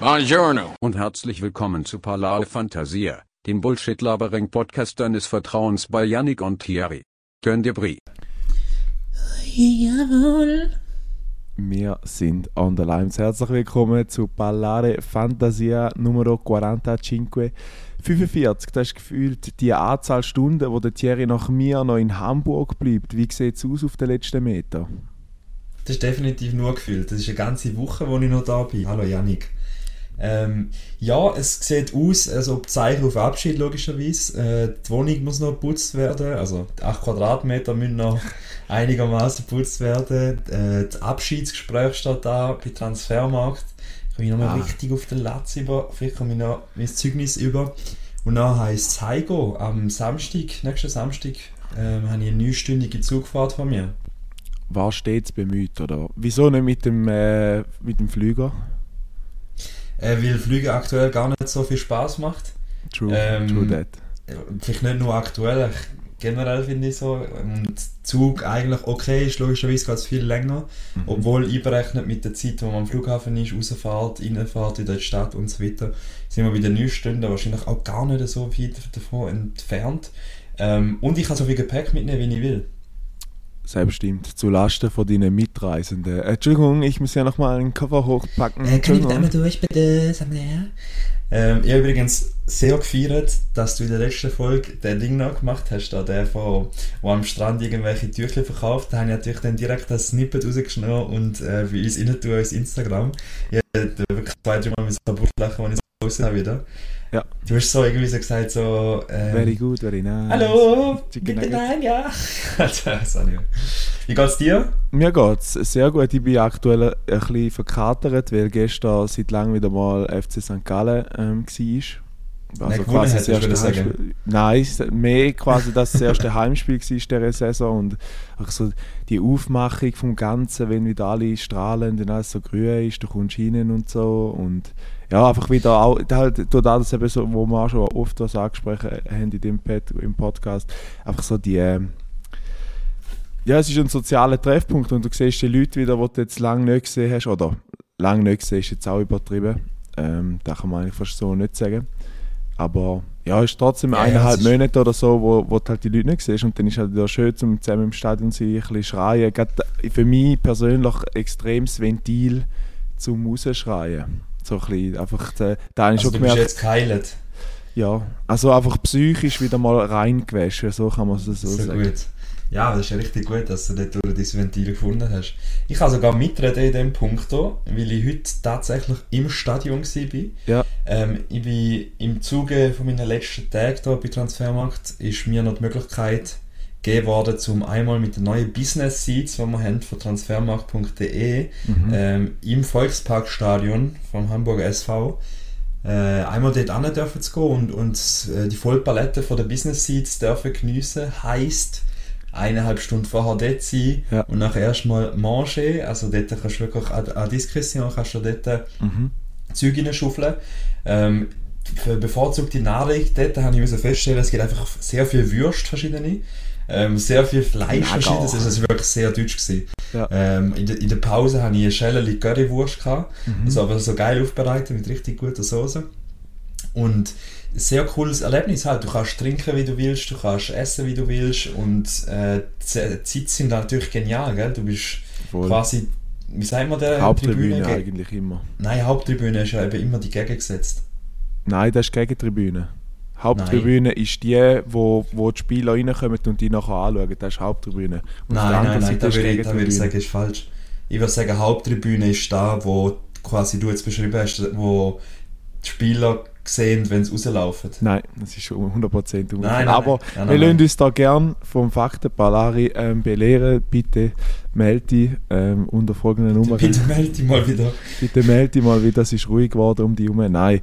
Buongiorno. und herzlich willkommen zu Palao Fantasia, dem Bullshit-Labering-Podcast deines Vertrauens bei Yannick und Thierry. Könnt ihr Brie? Jawohl. Wir sind on the lines. Herzlich willkommen zu Ballare Fantasia Numero 45. 45, das ist gefühlt die Anzahl Stunden, wo der Thierry nach mir noch in Hamburg bleibt. Wie sieht es aus auf den letzten Meter? Das ist definitiv nur gefühlt. Das ist eine ganze Woche, wo ich noch da bin. Hallo Yannick. Ähm, ja, es sieht aus, als ob Zeichen auf Abschied logischerweise. Äh, die Wohnung muss noch geputzt werden, also die 8 Quadratmeter müssen noch einigermaßen geputzt werden. Äh, das Abschiedsgespräch steht da bei Transfermarkt. Ich komme noch mal Ah. richtig auf den Latz über, vielleicht komme ich noch mein Zeugnis über. Und dann heisst es Heigo, am Samstag, nächsten Samstag, ähm, habe ich eine neunstündige Zugfahrt von mir. War stets bemüht, oder? Wieso nicht mit dem, äh, mit dem Flüger? Äh, weil Fliegen aktuell gar nicht so viel Spaß macht. True, Ähm, true that. Ja, Vielleicht nicht nur aktuell, generell finde ich so. Und Zug eigentlich okay ist, logischerweise geht es viel länger. Mhm. Obwohl einberechnet mit der Zeit, wo man am Flughafen ist, rausfährt, reinfährt in die Stadt und so weiter, sind wir bei den 9 Stunden wahrscheinlich auch gar nicht so weit davon entfernt. Ähm, und ich kann so viel Gepäck mitnehmen, wie ich will. Selbstimmt, zu Lasten von deinen Mitreisenden. Äh, Entschuldigung, ich muss ja nochmal einen Koffer hochpacken. Äh, Entschuldigung. durch, bitte? Sag mal her. Ähm, ich habe übrigens sehr gefeiert, dass du in der letzten Folge den Ding noch gemacht hast, da, der von, wo am Strand irgendwelche Tücher verkauft. Da habe ich natürlich dann direkt das Snippet rausgeschnitten und äh, bei uns rein tun ins Instagram. Ich habe wirklich zwei, drei Mal mit so lachen, als ich so raus habe wieder. Ja. Du hast so irgendwie so gesagt, so... Ähm, Very good, very nice. Hallo, Chicken bitte nein, ja. nicht. Wie geht's dir? Mir geht's sehr gut. Ich bin aktuell ein bisschen verkatert, weil gestern seit langem wieder mal FC St. Gallen ähm, war. Nein, gewonnen hat, das erste. Heimspiel. Nein, mehr quasi das erste Heimspiel war dieser Saison und auch so die Aufmachung vom Ganzen, wenn wieder alle strahlen und alles so grün ist, du kommst rein und so und ja, einfach wieder auch, halt, durch das eben so, wo wir auch schon oft was angesprochen haben in dem Pad, im Podcast, einfach so die, ähm, ja, es ist ein sozialer Treffpunkt und du siehst die Leute wieder, die du jetzt lange nicht gesehen hast, oder lange nicht gesehen ist jetzt auch übertrieben, ähm, das kann man eigentlich fast so nicht sagen. Aber ja, es ist trotzdem Ja, ja, eineinhalb ist- Monate oder so, wo, wo du halt die Leute nicht siehst und dann ist halt wieder schön, zum zusammen im Stadion zu sein, ein bisschen schreien. Gerade für mich persönlich extremes Ventil zum Rausschreien. So ein bisschen, einfach, da, da habe ich Also, schon du bist jetzt geheilt. Ja, also einfach psychisch wieder mal reingewaschen, so kann man es so, So sagen. gut. Ja, das ist richtig gut, dass du dort durch dieses Ventil gefunden hast. Ich kann sogar mitreden in diesem Punkt, weil ich heute tatsächlich im Stadion war. Ja. Ähm, ich bin im Zuge von meinen letzten Tagen hier bei Transfermarkt ist mir noch die Möglichkeit gegeben worden, um einmal mit den neuen Business Seats, die wir haben von transfermarkt.de Mhm. ähm, im Volksparkstadion vom Hamburger SV einmal dort hin dürfen zu gehen und, und äh, die Vollpalette von der Business Seats dürfen geniessen. Heisst, eineinhalb Stunden vorher dort sein Ja. und nachher erstmal manger. Also dort kannst du wirklich an, an Diskretion kannst du dort Mhm. Zeug reinschaufeln. Ähm, für bevorzugte Nahrung, dort habe ich feststellen, es gibt einfach sehr viel Würst verschiedene. Ähm, sehr viel Fleisch Mega. verschiedenes, also es war wirklich sehr deutsch. Gewesen. Ja. Ähm, in, der, in der Pause hatte ich eine Schelle Currywurst, gehabt, Mhm. also aber so geil aufbereitet mit richtig guter Soße. Und ein sehr cooles Erlebnis halt. Du kannst trinken, wie du willst, du kannst essen, wie du willst und äh, die Z- die Sitze sind natürlich genial, gell? Du bist Voll. quasi, wie sagt man der? Haupttribüne ge- eigentlich immer. Nein, Haupttribüne ist ja eben immer die gegengesetzt. Nein, das ist die Gegentribüne. Haupttribüne ist die, wo, wo die Spieler reinkommen und die nachher anschauen. Das ist Haupttribüne. Und Nein, nein, nein, Seite da ist würde ich, da würde ich sagen, ist falsch. Ich würde sagen, Haupttribüne ist da, wo quasi du jetzt beschrieben hast, wo die Spieler sehen, wenn sie rauslaufen. Nein, das ist schon 100% umgekehrt. Nein, nein, Aber nein. Nein, wir nein, lassen uns da gern vom Faktenpalari ähm, belehren. Bitte melde dich ähm, unter folgenden Nummern. Bitte melde dich mal wieder. Bitte melde dich mal wieder, es ist ruhig geworden um die herum. Nein.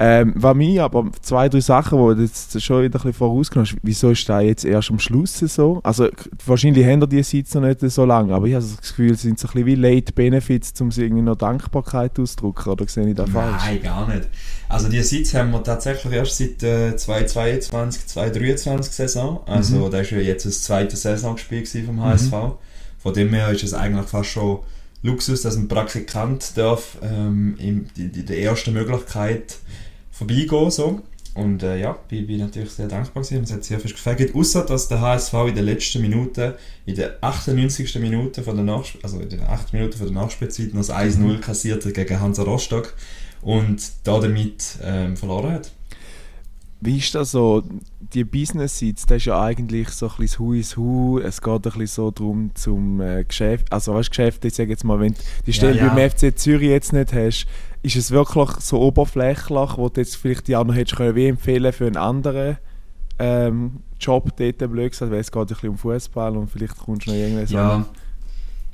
Ähm, was mich aber zwei, drei Sachen, die du jetzt schon wieder ein bisschen vorausgenommen hast, wieso ist das jetzt erst am Schluss so? Also wahrscheinlich haben die Sitze noch nicht so lange, aber ich habe das Gefühl, es sind so ein bisschen wie Late Benefits, um sie irgendwie noch Dankbarkeit auszudrücken, oder sehe ich das falsch? Nein, gar nicht. Also die Sitz haben wir tatsächlich erst seit äh, 2022, 2023 Saison. Also Mhm. da ist ja jetzt das zweite Saisonspiel vom HSV. Von dem her ist es eigentlich fast schon Luxus, dass ein Praktikant darf ähm, in, in, in der ersten Möglichkeit vorbeigehen so. Und äh, ja, bin, bin natürlich sehr dankbar gewesen. Es hat sehr viel gefällt. Außer dass der HSV in der letzten Minute, in der 98. Minute von der Nachsp also in der 8. Minute von der Nachspielzeit noch das 1-0 kassierte gegen Hansa Rostock und damit ähm, verloren hat. Wie ist das so, die Business Seats, das ist ja eigentlich so ein bisschen das Hu is Hu, es geht ein bisschen so darum zum äh, Geschäft, also was Geschäft, ich sage jetzt mal, wenn du die Stelle ja, ja. beim FC Zürich jetzt nicht hast, ist es wirklich so oberflächlich, wo du jetzt vielleicht die auch noch hättest können, wie empfehlen für einen anderen ähm, Job dort, blöd gesagt, weil es geht ein bisschen um Fußball und vielleicht kommst du noch irgendwas ja. an.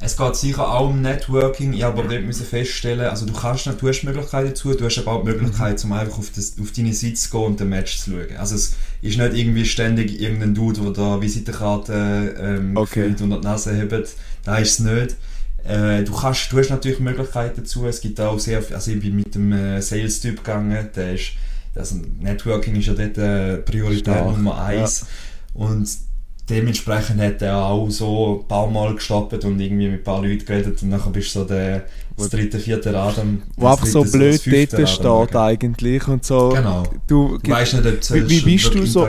Es geht sicher auch um Networking. Ich habe aber dort müssen feststellen, also du kannst du hast Möglichkeiten dazu, du hast aber auch die Möglichkeit, um einfach auf, das, auf deine Seite zu gehen und den Match zu schauen. Also es ist nicht irgendwie ständig irgendein Dude, der da Visitenkarte ähm, okay. unter die Nase hebt. Da ist es nicht. Äh, du, kannst, du hast natürlich Möglichkeiten dazu. Es gibt auch sehr, also ich bin mit dem äh, Sales-Typ gegangen, der ist, also Networking ist ja dort äh, Priorität Stark. Nummer eins. Ja. Und dementsprechend hat er auch so ein paar Mal gestoppt und irgendwie mit ein paar Leuten geredet und dann bist du so der das dritte, vierte Rad am Wo einfach so blöd dort steht eigentlich und so. Genau. Du, du weißt nicht, ob du wie, wie bist du so,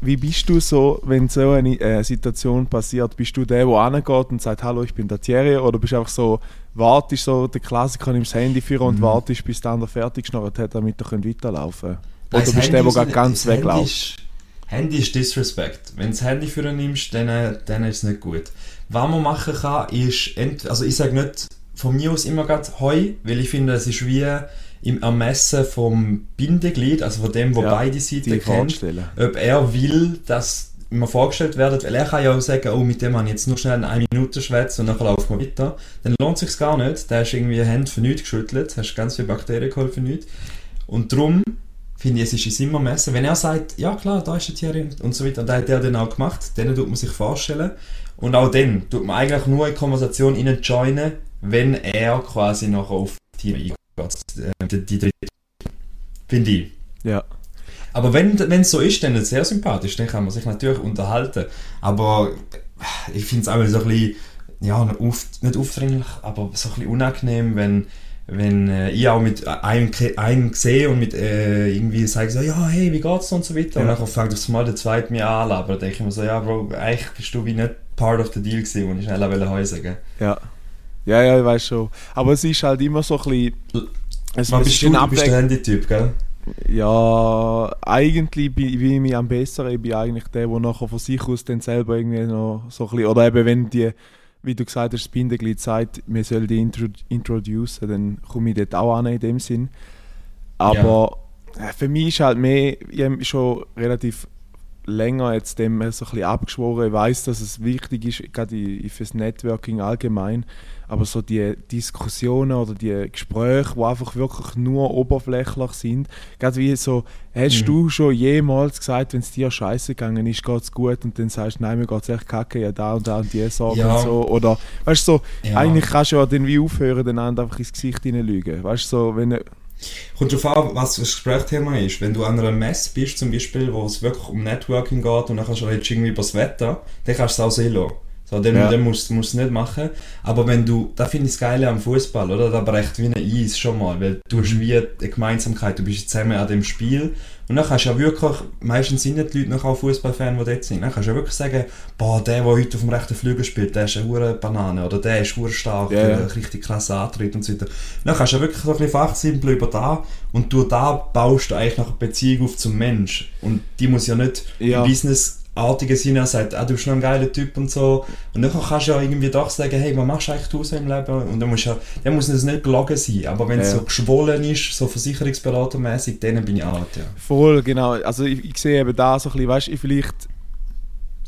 Wie bist du so, wenn so eine äh, Situation passiert, bist du der, der angeht und sagt, hallo, ich bin der Thierry oder bist du einfach so, wartest so, der Klassiker nimmst das Handy für und mhm. wartest, bis der andere fertig geschnurrt hat, damit er weiterlaufen kann? Oder bist du der, der ganz wegläuft? Handy ist Disrespect. Wenn du das Handy für ihn nimmst, dann, dann ist es nicht gut. Was man machen kann, ist, also ich sage nicht von mir aus immer gerade Heu, weil ich finde, es ist wie im Ermessen vom Bindeglied, also von dem, wo ja, beide Seiten kennt, ob er will, dass immer vorgestellt werden, weil er kann ja auch sagen, oh, mit dem habe ich jetzt nur schnell eine Minute schwätzen und dann laufen wir weiter. Dann lohnt es sich gar nicht, der ist irgendwie Hände für nichts geschüttelt, hast ganz viele Bakterien geholt für nichts. Und darum finde ich, es ist immer messen. Wenn er sagt, ja klar, da ist der Thierry und so weiter, und das hat er dann auch gemacht, dann tut man sich vorstellen. Und auch dann tut man eigentlich nur eine Konversation innen joinen, wenn er quasi noch auf Team eingeht. Äh, die, die dritte. Finde ich. Ja. Aber wenn es so ist, dann ist es sehr sympathisch, dann kann man sich natürlich unterhalten. Aber ich finde es auch so ein bisschen, ja, auf, nicht aufdringlich, aber so ein bisschen unangenehm, wenn wenn äh, ich auch mit einem, einem sehe und mit äh, irgendwie sage so, ja, hey, wie geht's und so weiter. Ja. Und dann fängt das mal der zweite mir an, aber dann denke ich mir so, ja, Bro, eigentlich bist du wie nicht part of the deal gewesen, und ich schnell wollte sagen. Ja. Ja, ja, ich weiß schon. Aber es ist halt immer so ein bisschen... Es, Man, bist, du, du bist der Handy-Typ, gell? Ja, eigentlich bin, bin ich am besseren. Ich bin eigentlich der, der nachher von sich aus dann selber irgendwie noch so ein bisschen... Oder eben, wenn die wie du gesagt hast, das Bindeglied sagt, wir sollen die intro introducen, dann komme ich dort auch an in dem Sinn. Aber ja. Äh, für mich ist halt mehr, ich habe schon relativ länger jetzt dem so ein bisschen abgeschworen. Ich weiß, dass es wichtig ist, gerade fürs Networking allgemein. Aber so die Diskussionen oder die Gespräche, die einfach wirklich nur oberflächlich sind, gerade wie so, hast mhm. du schon jemals gesagt, wenn es dir scheiße gegangen ist, geht es gut und dann sagst du, nein, mir geht es echt kacke, ja da und da und die Sorgen ja. und so. Oder, weißt du, so, ja. eigentlich kannst du ja dann wie aufhören, den anderen einfach ins Gesicht lügen. Weißt du, so, wenn Kommt darauf an, was das Gesprächsthema ist. Wenn du an einer Messe bist, zum Beispiel, wo es wirklich um Networking geht und dann kannst du irgendwie über das Wetter, dann kannst du es auch sehen lassen. So, dann, ja. dann musst du es nicht machen. Aber wenn du, da finde ich das Geile am Fußball, oder? Da brecht wie ein Eis schon mal, weil du hast wie eine Gemeinsamkeit, du bist zusammen an dem Spiel. Und dann kannst du ja wirklich, meistens sind nicht die Leute noch auch Fußballfan, die dort sind. Dann kannst du ja wirklich sagen, boah, der, der heute auf dem rechten Flügel spielt, der ist eine hure Banane, oder der ist hure stark, ja, der richtig klasse Antritt und so weiter. Dann kannst du ja wirklich so ein bisschen fachsimpel über da und du da baust du eigentlich noch eine Beziehung auf zum Mensch. Und die muss ja nicht ja. im Business artigen Sinne sagt, ah, du bist noch ein geiler Typ und so. Und dann kannst du ja irgendwie doch sagen, hey, was machst du eigentlich du so im Leben? Und dann, musst ja, dann muss es nicht gelogen sein. Aber wenn es ja. so geschwollen ist, so versicherungsberatermäßig, dann bin ich alt, ja. Voll, genau. Also ich, ich sehe eben da so ein bisschen, weißt du, vielleicht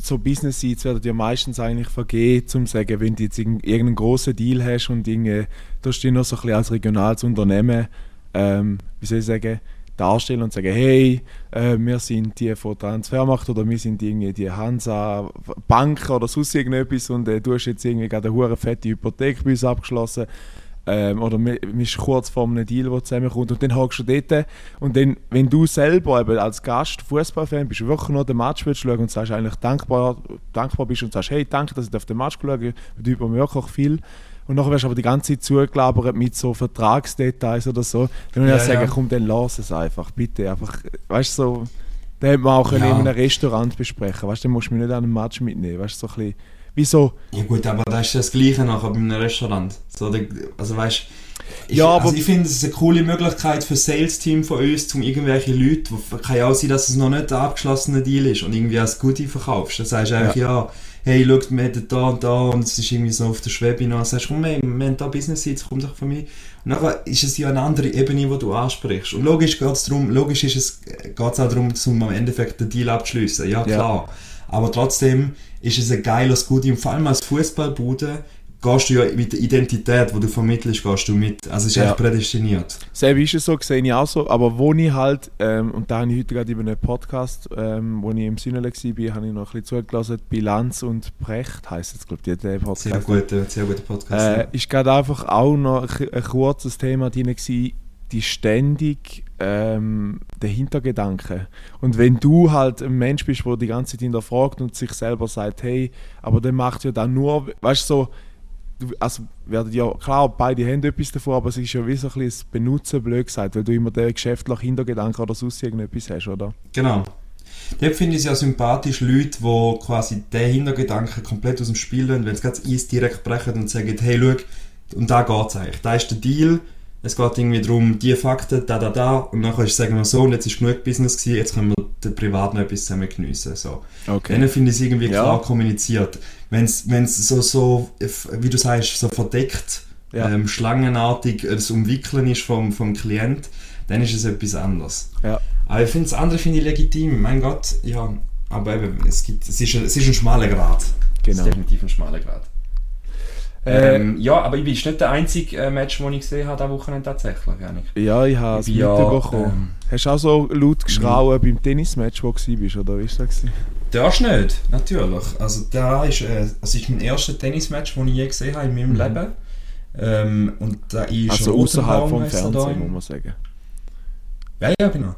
so Business Seats werden ja meistens eigentlich vergehen, zum sagen, wenn du jetzt irgendeinen großen Deal hast und Dinge, da stehst du noch so ein bisschen als regionales Unternehmen, ähm, wie soll ich sagen, darstellen und sagen, hey, äh, wir sind die von Transfermacht oder wir sind irgendwie die Hansa Bank oder sonst irgendetwas und äh, du hast jetzt irgendwie gerade eine hure fette Hypothek bei uns abgeschlossen ähm, oder wir sind kurz vor einem Deal, der zusammenkommt. Und dann hockst du dort und dann, wenn du selber eben als Gast Fußballfan bist, wirklich noch den Match willst schauen und sagst eigentlich dankbar, dankbar bist und sagst, hey, danke, dass ich auf den Match schauen bedeutet mir wirklich viel. Und nachher wirst du aber die ganze Zeit zugelabert mit so Vertragsdetails oder so, dann würde ich Ja, sagen, ja. komm, dann lass es einfach, bitte, einfach, weißt du, so, dann hätte man auch Ja. in einem Restaurant besprechen, weißt du, dann musst du mich nicht an einem Match mitnehmen, weißt du, so ein bisschen, wieso, Ja gut, aber das ist das Gleiche nachher bei einem Restaurant. So, also weißt ich, Ja, also ich finde, es ist eine coole Möglichkeit für das Sales-Team von uns, um irgendwelche Leute, wo, kann ja auch sein, dass es noch nicht der abgeschlossene Deal ist und irgendwie als Goodie verkaufst. Dann sagst du einfach, ja, hey, schau, wir hätten da und da und es ist irgendwie so auf der Schwebe noch. Dann sagst du, komm, hey, wir haben da Business Seats, komm doch von mir. Und nachher ist es ja eine andere Ebene, die du ansprichst. Und logisch geht es darum, logisch ist es, auch darum, zum am Endeffekt den Deal abzuschließen. Ja, Ja. klar. Aber trotzdem ist es ein geiles Goodie und vor allem als Fußballbude gehst du ja mit der Identität, die du vermittelst, gehst du mit. Also es ist Ja. echt prädestiniert. Selber ist es so, sehe ich auch so, aber wo ich halt, ähm, und da habe ich heute gerade über einen Podcast, ähm, wo ich im Sünnele war, habe ich noch ein bisschen zugelassen, Bilanz und Brecht heisst jetzt, glaube ich, der Podcast. Sehr guter, sehr guter Podcast. Äh, ja. ist gerade einfach auch noch ein, ein kurzes Thema drin gewesen, die ständig ähm, der Hintergedanke. Und wenn du halt ein Mensch bist, der die ganze Zeit hinterfragt und sich selber sagt, hey, aber der macht ja dann nur, weißt du, so, also werden ja, klar, beide haben etwas davon, aber es ist ja wie so ein bisschen Benutzen, blöd gesagt, weil du immer den geschäftlichen Hintergedanken oder sonst irgendetwas hast, oder? Genau. Dort finde ich es ja sympathisch, Leute, die quasi den Hintergedanken komplett aus dem Spiel lassen, wenn sie ganz Eis direkt brechen und sagen, hey, schau, und da geht es eigentlich. Da ist der Deal, es geht irgendwie darum, die Fakten, da, da, da, und nachher ist, sagen wir so, und jetzt ist genug Business gewesen, jetzt können wir den Privat noch etwas zusammen geniessen. So. Dann finde ich es irgendwie Ja. klar kommuniziert. Wenn es so, so, wie du sagst, so verdeckt, Ja. ähm, schlangenartig das Umwickeln ist vom, vom Klient, dann ist es etwas anderes. Ja. Aber ich finde das andere finde ich legitim. Mein Gott, ja. Aber eben, es, gibt, es, ist, ein- es ist ein schmaler Grad. Es Genau. ist definitiv ein schmaler Grad. Äh, Ähm, ja, aber ich bin nicht der einzige äh, Match, das ich gesehen habe, diese Wochenende tatsächlich. Janik. Ja, ich habe es ja, mitbekommen. ähm, Hast du auch so laut geschrauen beim Tennismatch, wo du warst, oder wie war das? Darfst nicht, natürlich. Also da ist, äh, das ist mein erstes Tennismatch, das ich je gesehen habe in meinem Mhm. Leben. Ähm, und da ist Also außerhalb vom er Fernsehen, muss man sagen. Ja, ja, genau.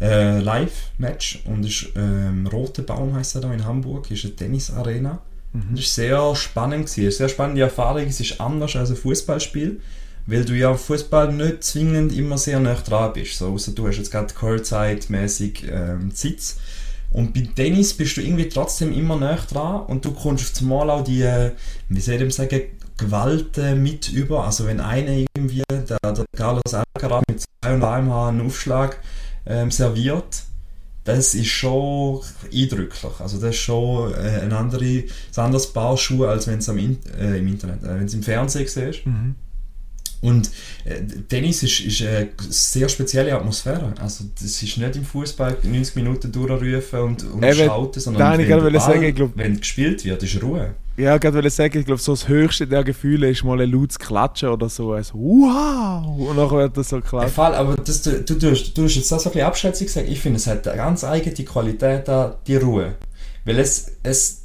Äh, Live-Match und ist ähm, Rote Baum heißt er da in Hamburg, ist eine Tennisarena. Mhm. Das war sehr spannend. Gewesen. Eine sehr spannende Erfahrung. Es ist anders als ein Fußballspiel, weil du ja im Fußball nicht zwingend immer sehr nah dran bist. So, außer du hast jetzt gerade Courtside-mäßig ähm, Sitz. Und bei Tennis bist du irgendwie trotzdem immer näher dran und du kommst auf einmal auch die, äh, wie soll ich sagen, Gewalt äh, mit über. Also wenn einer irgendwie, der, der Carlos Alcaraz mit 200 km/h einen Aufschlag ähm, serviert, das ist schon eindrücklich. Also das ist schon äh, ein, andere, ein anderes Paar Schuhe, als wenn es äh, im Internet, äh, wenn es im Fernsehen siehst. Mhm. Und äh, Tennis ist, ist eine sehr spezielle Atmosphäre. Also das ist nicht im Fußball 90 Minuten durchrufen und, und Eben, schalten, da sondern ich wenn, gerade der sagen, Ball- ich glaub- wenn gespielt wird, ist Ruhe. Ja, gerade wollte sagen, ich glaube, so das höchste der Gefühle ist mal ein lautes Klatschen oder so. Also, wow! Und dann wird das so Der klatscht. Fall, aber das, du, du, du hast jetzt das so ein bisschen abschätzig gesagt. Ich finde, es hat eine ganz eigene Qualität da, die Ruhe. Weil es, es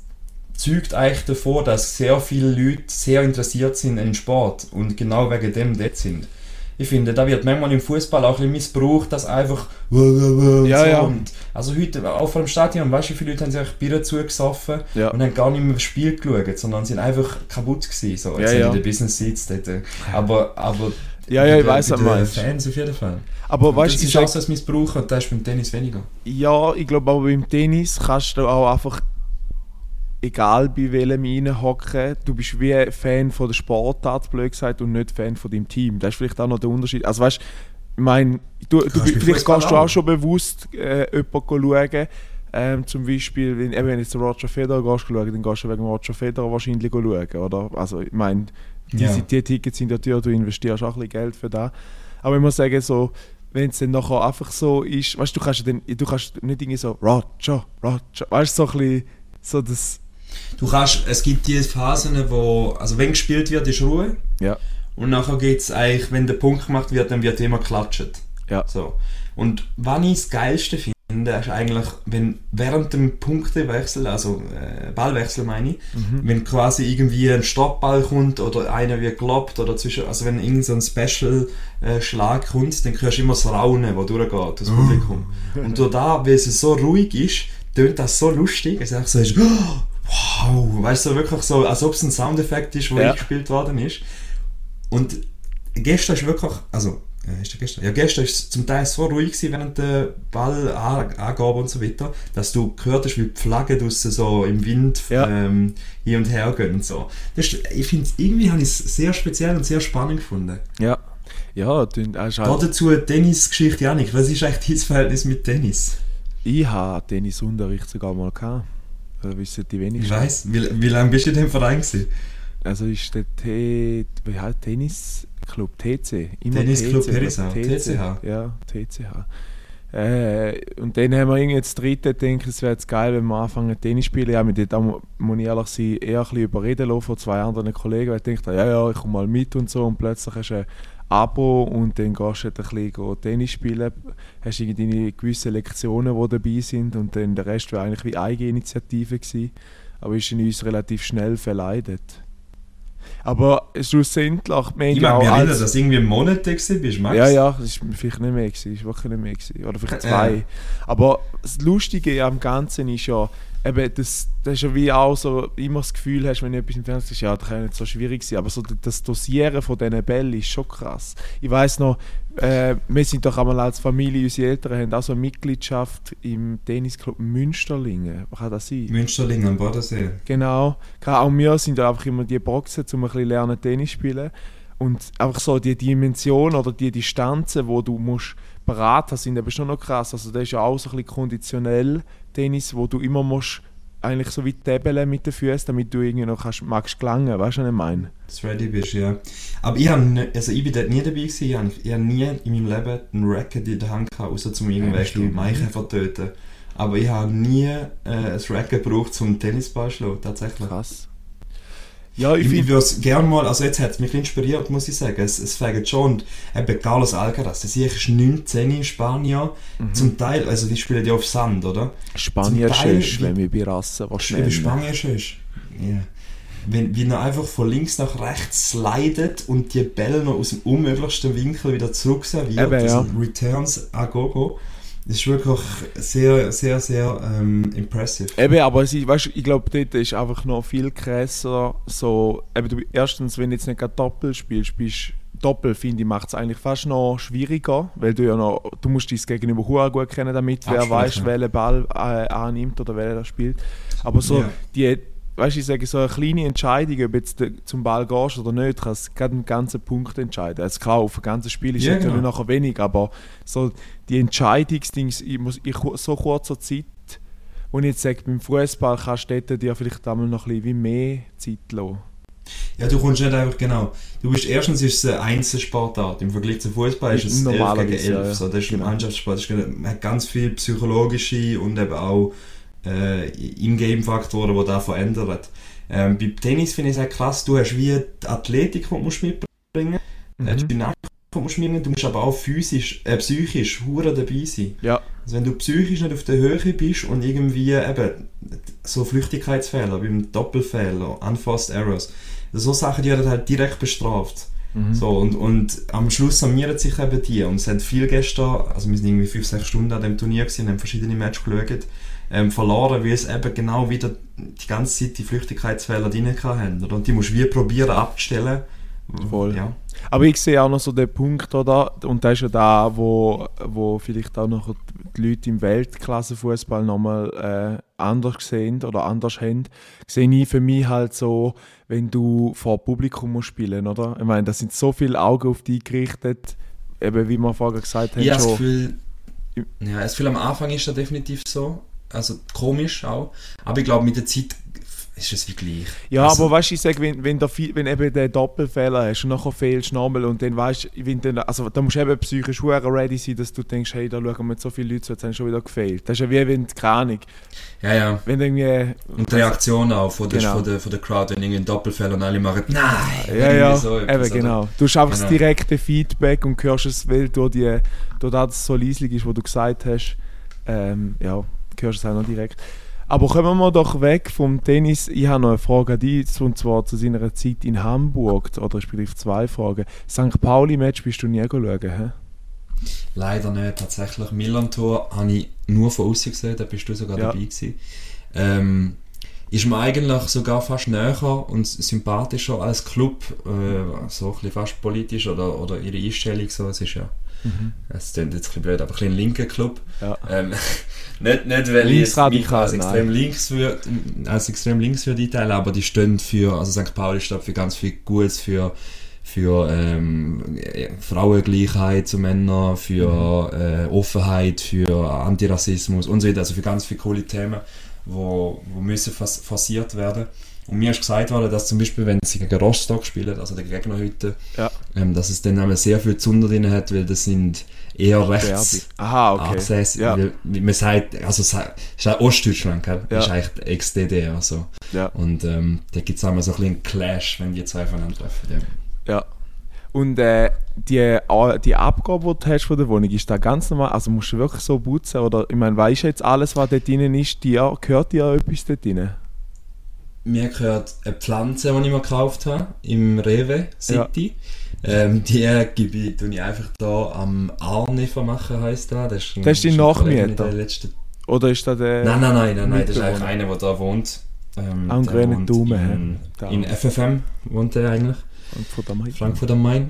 zeugt eigentlich davor, dass sehr viele Leute sehr interessiert sind in Sport und genau wegen dem dort sind. Ich finde, da wird manchmal im Fußball auch ein bisschen missbraucht, dass einfach Ja, so ja. Und also heute, auch vor dem Stadion, weißt du, wie viele Leute haben sich Bier zugesoffen Ja. und haben gar nicht mehr das Spiel geschaut, sondern sind einfach kaputt gewesen. So, jetzt Ja, ja. die Business Seats dort. äh, Aber, aber Ja, ja, ich den meinst. Fans auf jeden Fall. Aber weißt das ist auch so das Missbrauchen und das ist beim Tennis weniger. ja, ich glaube aber beim Tennis kannst du auch einfach, egal bei welchem reinhocken, du bist wie ein Fan von der Sportart, blöd gesagt, und nicht Fan von deinem Team. Das ist vielleicht auch noch der Unterschied. Also weißt ich meine, du, du, vielleicht kannst du auch schon bewusst äh, jemanden schauen. Ähm, zum Beispiel, wenn, eben, wenn jetzt Roger Federer gehst, schauen, dann gehst du wegen Roger Federer wahrscheinlich schauen, oder? Also ich meine, diese Ja. die Tickets sind ja teuer, du investierst auch ein bisschen Geld für das. Aber ich muss sagen, so, wenn es dann nachher einfach so ist, weißt du, du kannst dann, du kannst nicht irgendwie so Roger, Roger, weißt du, so ein bisschen, so das, Du kannst, es gibt die Phasen, wo, also wenn gespielt wird, ist Ruhe. ja, Und nachher geht es eigentlich, wenn der Punkt gemacht wird, dann wird immer klatscht. ja, So. Und was ich das Geilste finde, ist eigentlich, wenn während dem Punktewechsel, also äh, Ballwechsel meine ich, Mhm. wenn quasi irgendwie ein Stoppball kommt oder einer wird geloppt oder zwischen, also wenn irgend so ein Special-Schlag kommt, dann hörst du immer das Raunen, das durchgeht, das Publikum. Und durch da, weil es so ruhig ist, tönt das so lustig, es ist einfach so, ist, wow, weißt du, so wirklich so, als ob es ein Soundeffekt ist, der Ja. eingespielt worden ist. und gestern ist wirklich, also, ja, ist gestern? Ja, gestern ist es zum Teil so ruhig gewesen während der Ballangabe und so weiter, dass du gehört hast, wie die Flaggen draussen so im Wind Ja. ähm, hin und her gehen und so. Das ist, ich finde, irgendwie habe ich es sehr speziell und sehr spannend gefunden. Ja. Ja, du hast halt, dazu die Tennisgeschichte, Janik. Was ist eigentlich dein Verhältnis mit Tennis? ich habe Tennisunterricht sogar mal gehabt. Das wissen die Ich wenigsten. weiss. Wie, wie lange bist du in dem Verein gewesen? Also ist der T wie heißt Tennisclub TC. Immer Tennisclub TC? Herisau, TCH. Ja, TCH. Äh, und dann haben wir irgendwie jetzt dritte gedacht, es wäre jetzt geil, wenn wir anfangen Tennis zu spielen. Ich mich dort, auch, muss ich ehrlich sein, eher ein bisschen überreden lassen von zwei anderen Kollegen, weil ich dachte, ja, ja, ich komme mal mit und so. Und plötzlich hast du ein Abo und dann gehst du halt ein bisschen Tennis spielen. Hast deine gewissen Lektionen, die dabei sind und dann der Rest wäre eigentlich wie Eigeninitiative gewesen. Aber ist in uns relativ schnell verleidet. Aber schlussendlich, wir Ich ja mag auch mich erinnern, dass du irgendwie Monate gewesen bist, Max. ja, ja, das war vielleicht nicht mehr, gewesen, das war wirklich nicht mehr. Gewesen. Oder vielleicht zwei. Ja. Aber das Lustige am Ganzen ist ja, eben, das, das ist ja wie auch so, immer das Gefühl hast, wenn du etwas im Fernsehen siehst, ja, das kann ja nicht so schwierig sein, aber so das Dosieren von diesen Bällen ist schon krass. Ich weiss noch, äh, wir sind doch einmal als Familie, unsere Eltern haben auch so eine Mitgliedschaft im Tennisclub Münsterlingen. Was kann das sein? Münsterling am Bodensee. Genau. Auch wir sind da einfach immer die Boxen, um ein bisschen lernen Tennis spielen. Und einfach so die Dimension oder die Distanzen, wo du musst haben, sind eben schon noch krass. Also das ist ja auch so ein bisschen konditionell Tennis, wo du immer musst eigentlich so wie täbeln mit den Füßen, damit du irgendwie noch kannst, magst gelangen, weißt du, was ich meine? Dass du ready bist, ja. Aber ich, hab also ich bin dort nie dabei gewesen. Ich habe ich hab nie in meinem Leben einen Racket in der Hand gehabt, außer zum irgendwelche stimmt. Maikäfer töten. Aber ich habe nie äh, ein Racket gebraucht zum Tennisball zu schlagen, tatsächlich. Krass. Ja, ich Ich, würde es gerne mal, also jetzt hat es mich inspiriert, muss ich sagen. Es, es fängt schon, und eben Carlos Alcaraz, der ist 19 in Spanien. Mhm. Zum Teil, also die spielen ja auf Sand, oder? Spanier ist, wie- wenn wir bei Rassen was schnell. Spanisch ist. Ja. Wenn, wie er einfach von links nach rechts slidet und die Bälle noch aus dem unmöglichsten Winkel wieder zurück serviert. Eben, das ja. sind Returns a Gogo. Das ist wirklich sehr, sehr, sehr ähm, impressive. Eben, aber es ist, weißt, ich glaube, dort ist einfach noch viel krasser. So, eben, du, erstens, wenn du jetzt nicht gerade Doppel spielst, bist Doppel, finde ich, macht es eigentlich fast noch schwieriger, weil du ja noch, du musst dein Gegenüber hure gut kennen, damit wer weiß, welchen Ball äh, annimmt oder welcher das spielt. Aber so, Ja. die, weißt ich sage, so eine kleine Entscheidung, ob jetzt zum Ball gehst oder nicht, kann es gerade einen ganzen Punkt entscheiden. Also klar, auf ein ganzes Spiel ist Ja, natürlich genau. nachher wenig, aber so die Entscheidungsdings, ich muss in so kurzer Zeit, wo ich jetzt sage, beim Fußball kannst du dort dir vielleicht einmal noch ein bisschen mehr Zeit lassen. Ja, du kommst nicht einfach genau. Du bist erstens ist es eine Einzelsportart. Im Vergleich zum Fußball ist es 11 gegen Normalerweise, 11. ja, ja. So, das ist ein Genau. Mannschaftssport. Das ist, man hat ganz viele psychologische und eben auch äh, In-Game-Faktoren, die da verändern. Ähm, beim Tennis finde ich es auch krass, du hast wie die Athletik, die du mitbringen musst, äh, die Mhm. Dynamik, musst mitbringen du musst aber auch physisch, äh, psychisch hure dabei sein. Ja, Also wenn du psychisch nicht auf der Höhe bist und irgendwie eben so Flüchtigkeitsfehler, beim Doppelfehler, Unforced Errors, so Sachen, die werden halt direkt bestraft. mhm. So, und, und am Schluss summieren sich eben die. Und es haben viele gestern, also wir sind irgendwie 5, 6 Stunden an dem Turnier gewesen, haben verschiedene Matches geschaut, ähm, verloren, weil es eben genau wieder die ganze Zeit die Flüchtigkeitsfehler drin. Oder? Und die musst du wie probieren abzustellen. Voll. Ja. Aber ich sehe auch noch so den Punkt, oder? Und das ist ja da, wo, wo vielleicht auch noch die Leute im Weltklassenfußball nochmal äh, anders sehen oder anders haben. Sehe ich für mich halt so, wenn du vor Publikum musst spielen, oder? Ich meine, da sind so viele Augen auf dich gerichtet, eben wie wir vorher gesagt haben, habe das. Gefühl, ja, das Gefühl, am Anfang ist das definitiv so. Also komisch auch. Aber ich glaube, mit der Zeit ist es wie gleich. Ja, Also- aber weißt du, ich sage, wenn, wenn, viel, wenn eben der Doppelfehler hast und nachher fehlst du nochmal und dann weißt du, wenn dann, also da musst du eben psychisch ready sein, dass du denkst, hey, da schauen wir so viele Leute jetzt haben schon wieder gefehlt. Das ist ja wie wenn, keine Ahnung, Ja, ja. wenn du irgendwie... Und die Reaktion auch von der, Genau. von der, von der Crowd, wenn irgendwie ein Doppelfehler und alle machen «Nein!» Ja, ja, so etwas, eben oder? genau. Du hast einfach das Genau. direkte Feedback und hörst es, weil durch, die, durch das so leislich ist, was du gesagt hast, ähm, ja, hörst es auch noch direkt. Aber kommen wir doch weg vom Tennis. Ich habe noch eine Frage an dich, und zwar zu seiner Zeit in Hamburg, oder respektive zwei Fragen. St. Pauli-Match bist du nie schauen, hä? Leider nicht, tatsächlich. Milan-Tor habe ich nur von außen gesehen, da bist du sogar Ja. dabei gewesen. Ähm, ist man eigentlich sogar fast näher und sympathischer als Club, äh, so ein bisschen fast politisch oder, oder ihre Einstellung so, es ist ja, es klingt jetzt ein bisschen blöd, aber ein bisschen linker Club. Ja. Ähm, nicht, nicht, weil ich es als extrem links würde, als extrem links würde einteilen, aber die stehen für, also St. Pauli steht für ganz viel Gutes, für, für ähm, äh, Frauengleichheit zu Männern, für äh, Offenheit, für Antirassismus und so weiter, also für ganz viele coole Themen, wo, wo müssen forciert werden. Und mir ist gesagt worden, dass zum Beispiel, wenn sie gegen Rostock spielen, also der Gegner heute, Ja. ähm, dass es dann sehr viel Zunder drin hat, weil das sind eher rechts. Aha, okay. angesessen. Ja. Weil, wie man sagt, also es ist ja Ostdeutschland, gell? Ja. ist eigentlich Ex-DDR. So. Ja. Und ähm, da gibt es einmal so ein bisschen einen Clash, wenn die zwei aufeinandertreffen. Ja. Ja. Und äh, die, die Abgabe, die du hast von der Wohnung, ist da ganz normal? Also musst du wirklich so putzen? Oder, ich meine, weißt du jetzt alles, was dort drin ist, dir, gehört dir etwas dort drin? Mir gehört eine Pflanze, die ich mir gekauft habe, im Rewe City. Ähm, die äh, gebe ich, ich einfach da am Arne vermachen, heisst das. Das ist, ein- Das ist dein Nachmieter? der letzte- Oder ist da der... Nein, nein, nein, nein, nein, das ist eigentlich einer, der da wohnt. Ähm, Am der grünen Daumen, In, in FFM wohnt er eigentlich. Und von der Mai- Frankfurt am Main.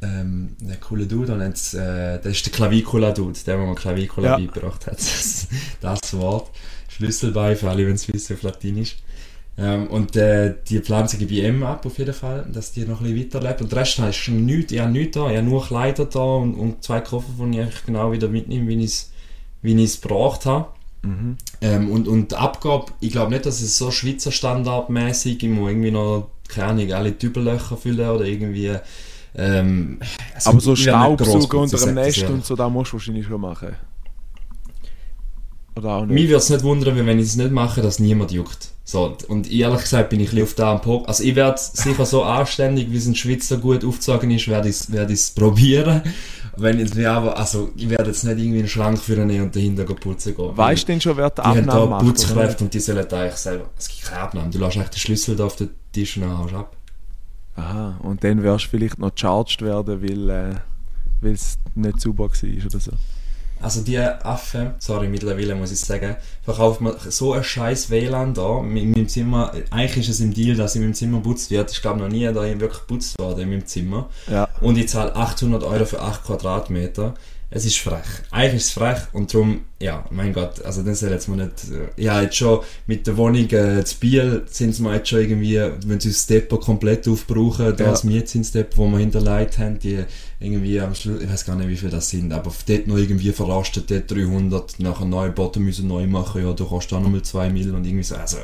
Ähm, der coole Dude, und jetzt, äh, das ist der Clavicula-Dude, der, der mir Clavicula Ja. beigebracht hat. Das, das Wort. Schlüsselbein, für alle, wenn es wissen, auf Latinisch. Ähm, und äh, die Pflanze gebe ich ihm ab, auf jeden Fall, dass die noch ein bisschen weiterlebt. Und der Rest ist schon nichts, ich habe nichts da, ich habe nur Kleider da und, und zwei Koffer, die ich genau wieder mitnehme, wie ich es wie ich gebraucht habe. Mhm. Ähm, und, und die Abgabe, ich glaube nicht, dass es so Schweizer Standardmäßig, ich muss irgendwie noch, keine Ahnung, alle Tübellöcher füllen oder irgendwie. Ähm, also Aber so ich Staubsaugen unter dem ich Nest ehrlich. und so, da musst du wahrscheinlich schon machen. Oder auch nicht? Mich würde es nicht wundern, wenn ich es nicht mache, dass niemand juckt. So, und ehrlich gesagt bin ich ein auf da am Pop. Also ich werde sicher so anständig, wie es in der Schweiz so gut aufgezogen ist, werde ich es werd probieren. Wenn ich, aber also ich werde jetzt nicht irgendwie einen Schrank für nehmen und dahinter putzen gehen. Weißt du denn schon, wer die Die haben Abnahme da macht? Putzkräfte und die sollen da eigentlich selber. Es gibt keine Abnahme. Du lässt eigentlich den Schlüssel da auf den Tisch und dann haust ab. Aha, und dann wirst du vielleicht noch gecharged werden, weil äh, weil es nicht sauber war oder so. Also die Affen, sorry, mittlerweile muss ich sagen, verkauft man so ein scheiß WLAN da in meinem Zimmer. Eigentlich ist es im Deal, dass in meinem Zimmer putzt wird. Ich glaube noch nie, da wirklich geputzt worden in meinem Zimmer. Ja. Und ich zahle 800 Euro für 8 Quadratmeter. Es ist frech. Eigentlich ist es frech und darum, ja, mein Gott, also das soll jetzt mal nicht, äh, ja, jetzt schon mit der Wohnung äh, zu Biel sind mir jetzt schon irgendwie, wenn sie das Depot komplett aufbrauchen, Ja. das Mietzinsdepot, wo wir hinterlegt haben, die irgendwie am Schluss, ich weiß gar nicht, wie viel das sind, aber dort noch irgendwie verrastet, dort 300, nachher neu Boden müssen neu machen, ja, du kostet auch nochmal 2 Mil und irgendwie so, also,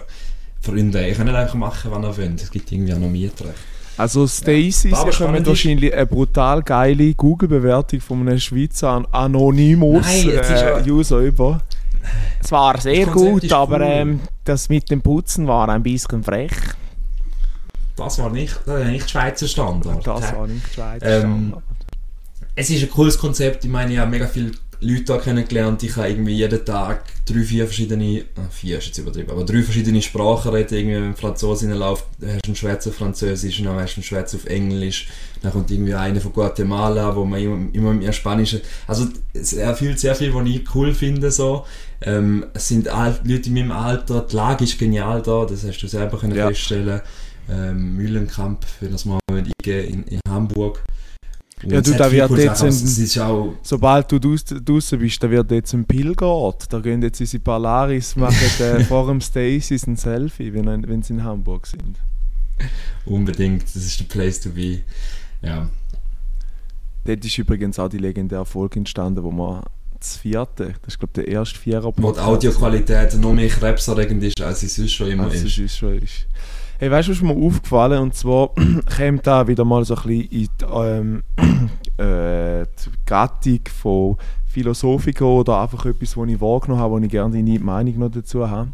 Freunde, ich kann nicht einfach machen, was ihr wollt, es gibt irgendwie auch noch Mietrecht. Also Stacy, spannend ist- wahrscheinlich eine brutal geile Google-Bewertung von einem Schweizer An- Anonymous Nein, jetzt ist äh, ja- User über. Es war sehr gut, aber cool. ähm, das mit dem Putzen war ein bisschen frech. Das war nicht, das war nicht Schweizer Standard. Das war nicht Schweiz. Ähm, Es ist ein cooles Konzept. Ich meine, ich habe mega viele Leute da kennengelernt. Ich habe irgendwie jeden Tag drei, vier verschiedene, ah, vier ist jetzt übertrieben, aber drei verschiedene Sprachen reden. Irgendwie, wenn Franzose reinläuft, hast du einen Schweizer Französisch, dann hast du einen Schweizer auf Englisch, dann kommt irgendwie einer von Guatemala, wo man immer, immer mehr Spanisch Also, es erfüllt sehr viel, was ich cool finde, so. Ähm, es sind Leute in meinem Alter, die Lage ist genial da, das hast du selber können Ja. feststellen. Ähm, Mühlenkamp, für das mal eingeben, in, in Hamburg. Ja, du, da viele wird jetzt ein- Also, auch Sobald du draussen bist, da wird jetzt ein Pilgerort. Da gehen jetzt unsere Polaris, machen äh, vor dem Stacys ein Selfie, wenn, wenn sie in Hamburg sind. unbedingt, das ist der Place to be. Ja, Dort ist übrigens auch die legendäre Folge entstanden, wo man das vierte, das ist glaube ich der erste Vierer wo die Audioqualität noch mehr krebserregend ist, als sie sonst schon immer als ist. ist schon ist. Hey, weißt du, was mir aufgefallen Und zwar kommt da wieder mal so ein bisschen in die, ähm, äh, die Gattung von Philosophiker oder einfach etwas, was ich wahrgenommen habe, wo ich gerne deine Meinung noch dazu habe.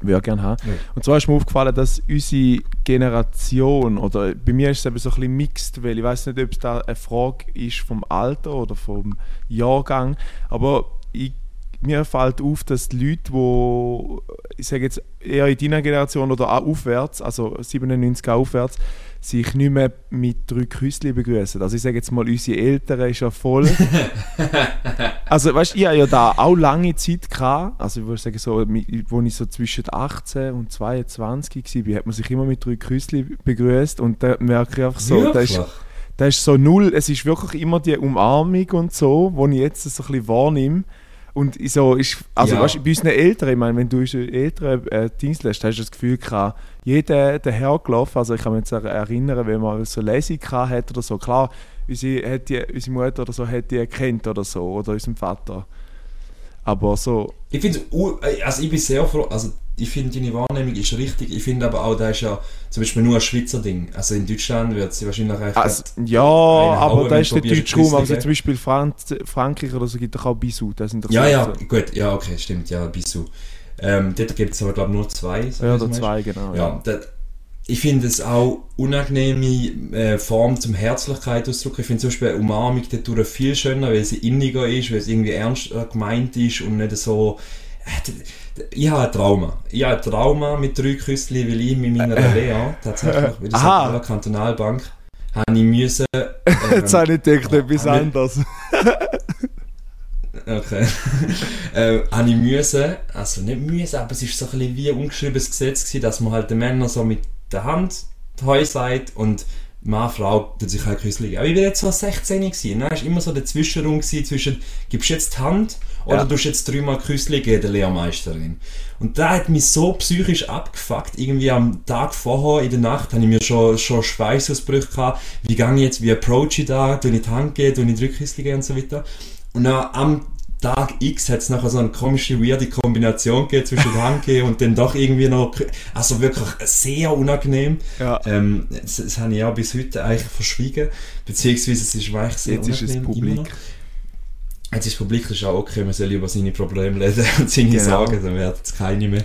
Würde gerne haben. Ja. Und zwar ist mir aufgefallen, dass unsere Generation, oder bei mir ist es eben so ein bisschen mixed, weil ich weiß nicht, ob es da eine Frage ist vom Alter oder vom Jahrgang, aber ich, mir fällt auf, dass die Leute, die, ich sage jetzt eher in deiner Generation oder auch aufwärts, also 97 aufwärts, sich nicht mehr mit drei Küsschen begrüßen. Also ich sage jetzt mal, unsere Eltern ist ja voll. Also, weißt du, ich habe ja da auch lange Zeit gehabt. Also, ich würde sagen, so, wo ich so zwischen 18 und 22 war, hat man sich immer mit drei Küsschen begrüßt. Und da merke ich einfach so, da Wirklich? ist, da ist so null. Es ist wirklich immer die Umarmung und so, die ich jetzt so ein bisschen wahrnehme. Und so ist, also Ja. weißt bei unseren Eltern, ich meine, wenn du unsere Eltern äh, Dienst lässt, hast du das Gefühl gehabt, jeder dahergelaufen, also ich kann mich jetzt er- erinnern, wenn man so Lesung gehabt hat oder so, klar, unsere, hat die, unsere Mutter oder so hat die erkannt oder so, oder unseren Vater. Aber so, Ich finde, also ich bin sehr froh, also ich finde, deine Wahrnehmung ist richtig. Ich finde aber auch, da ist ja zum Beispiel nur ein Schweizer Ding. Also in Deutschland wird sie wahrscheinlich echt also, ja, aber da ist der deutsche Raum, also zum Beispiel Franz, Frankreich oder so gibt doch auch Bisou, das sind doch Ja, ja, gut, ja, okay, stimmt, ja, Bisou. Ähm, dort gibt es aber, glaube ich, nur zwei. ja, oder zwei, genau. Ja, das, ich finde es auch unangenehme äh, Form zum Herzlichkeit ausdrücken. Ich finde zum Beispiel Umarmung dadurch viel schöner, weil sie inniger ist, weil es irgendwie ernst äh, gemeint ist und nicht so... Äh, Ich habe ein Trauma. Ich habe ein Trauma mit drei Küsschen, weil ich mit meiner Lea, tatsächlich, bei der Aha. St. Kantonalbank, habe ich müssen... Jetzt ähm, habe ich gedacht, etwas aber- anderes. Okay. äh, habe ich müssen, also nicht müssen, aber es ist so ein bisschen wie ein ungeschriebenes Gesetz gewesen, dass man halt den Männern so mit der Hand Heu sagt und Mann, Frau tut sich halt Küssli geben. Aber ich war jetzt so 16 gewesen? Es war immer so der Zwischenraum gewesen zwischen, gibst du jetzt die Hand oder Ja. du jetzt dreimal Küssli geben der Lehrmeisterin. Und da hat mich so psychisch abgefuckt. Irgendwie am Tag vorher, in der Nacht, habe ich mir schon, schon Schweißausbrüche gehabt. Wie gehe ich jetzt, wie approach ich da, tue ich die Hand geben, tue ich drei Küssli geben und so weiter. Und dann am Tag X hat es nachher so eine komische, weirde Kombination gegeben zwischen geben und dann doch irgendwie noch, also wirklich sehr unangenehm. Ja. Ähm, das, das habe ich auch bis heute eigentlich verschwiegen, beziehungsweise es ist weich sehr Jetzt ist es unangenehm, publik. Jetzt ist das Publik, ist auch okay, man soll über seine Probleme reden und seine Genau. Sorgen, dann werden es keine mehr.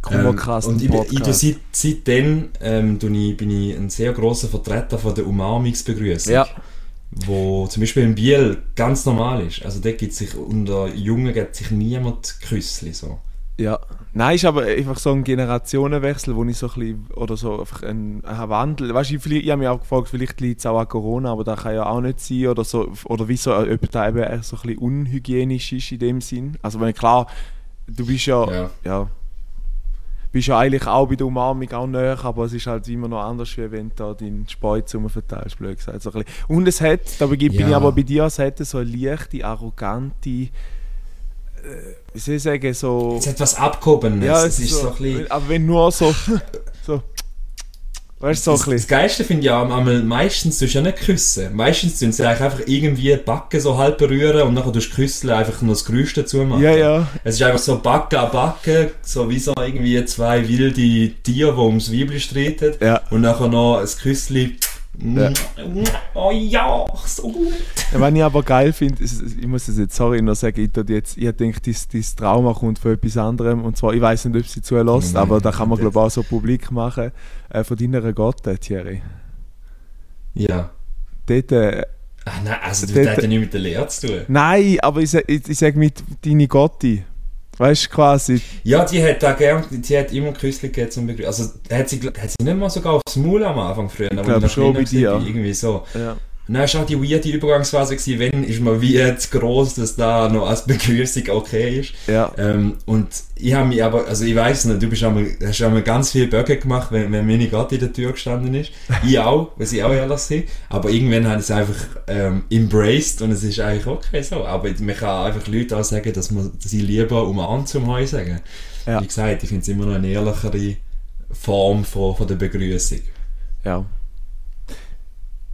Kummercast und und ich, ich, Podcast. seit, seitdem ähm, ich, bin ich ein sehr großer Vertreter von der Umarmungsbegrüßung. Ja. Wo zum Beispiel in Biel ganz normal ist. Also dort gibt sich unter Jungen gibt sich niemand Küssli so. Ja. Nein, ist aber einfach so ein Generationenwechsel, wo ich so ein bisschen, oder so einfach ein, ein Wandel, weißt du, ich, ich habe mich auch gefragt, vielleicht liegt es auch an Corona, aber das kann ja auch nicht sein, oder so, oder wieso, ob da eben so ein bisschen unhygienisch ist in dem Sinn. Also wenn klar, du bist ja, Ja. ja, bist ja eigentlich auch bei der Umarmung auch näher, aber es ist halt immer noch anders, wie wenn du da deinen Speuz verteilst, blöd gesagt. So ein bisschen. Und es hat, da bin ich aber bei dir, es hat so eine leichte, arrogante, äh, wie soll ich sagen, so... Es hat was Abgehobenes. Ja, es ist so, ein bisschen... aber wenn nur so, so, weißt so Das, das. Geilste finde ich ja, einmal, meistens tust du ja nicht küssen. Meistens tun sie eigentlich einfach irgendwie Backen so halb berühren und nachher tust du küsseln einfach nur das Geräusch dazu machen. Ja, ja, Es ist einfach so Backen an Backen, so wie so irgendwie zwei wilde Tiere, die ums Weibli streiten. ja. Und nachher noch ein Küssli. Ja. Oh ja, so gut. Was ich aber geil finde, ist- ich muss es jetzt, sorry, noch sagen, ich, jetzt, ich denke, dieses, dieses Trauma kommt von etwas anderem. Und zwar, ich weiß nicht, ob sie zulässt, aber da kann man, das- glaube ich, auch so publik machen. Äh, von deiner Gotte, Thierry. Ja. Dort, äh, Ah, nein, also du Dort- hast ja nichts mit der Lehre zu tun. nein, aber ich, ich, ich sage mit deine Gotti. Weißt du, quasi. Ja, die hat da gern, die hat immer Küssli gegeben zum Begrüßen. Also, hat sie, hat sie nicht mal sogar aufs Maul am Anfang früher, aber glaub schon bei dir. Irgendwie so. Ja. Und dann war auch die weirde Übergangsphase, gewesen, wenn ist man wie jetzt groß, dass da noch als Begrüßung okay ist. Ja. Ähm, und ich habe mich aber, also ich weiß nicht, du bist einmal, hast einmal ganz viele Böcke gemacht, wenn, wenn meine Gott in der Tür gestanden ist. Ich auch, weil ich auch ehrlich bin. Aber irgendwann habe ich es einfach ähm, embraced und es ist eigentlich okay so. Aber man kann einfach Leute auch sagen, dass man sie lieber umarmt zum Heu sagen. Ja. Wie gesagt, ich finde es immer noch eine ehrlichere Form von, von der Begrüßung. Ja.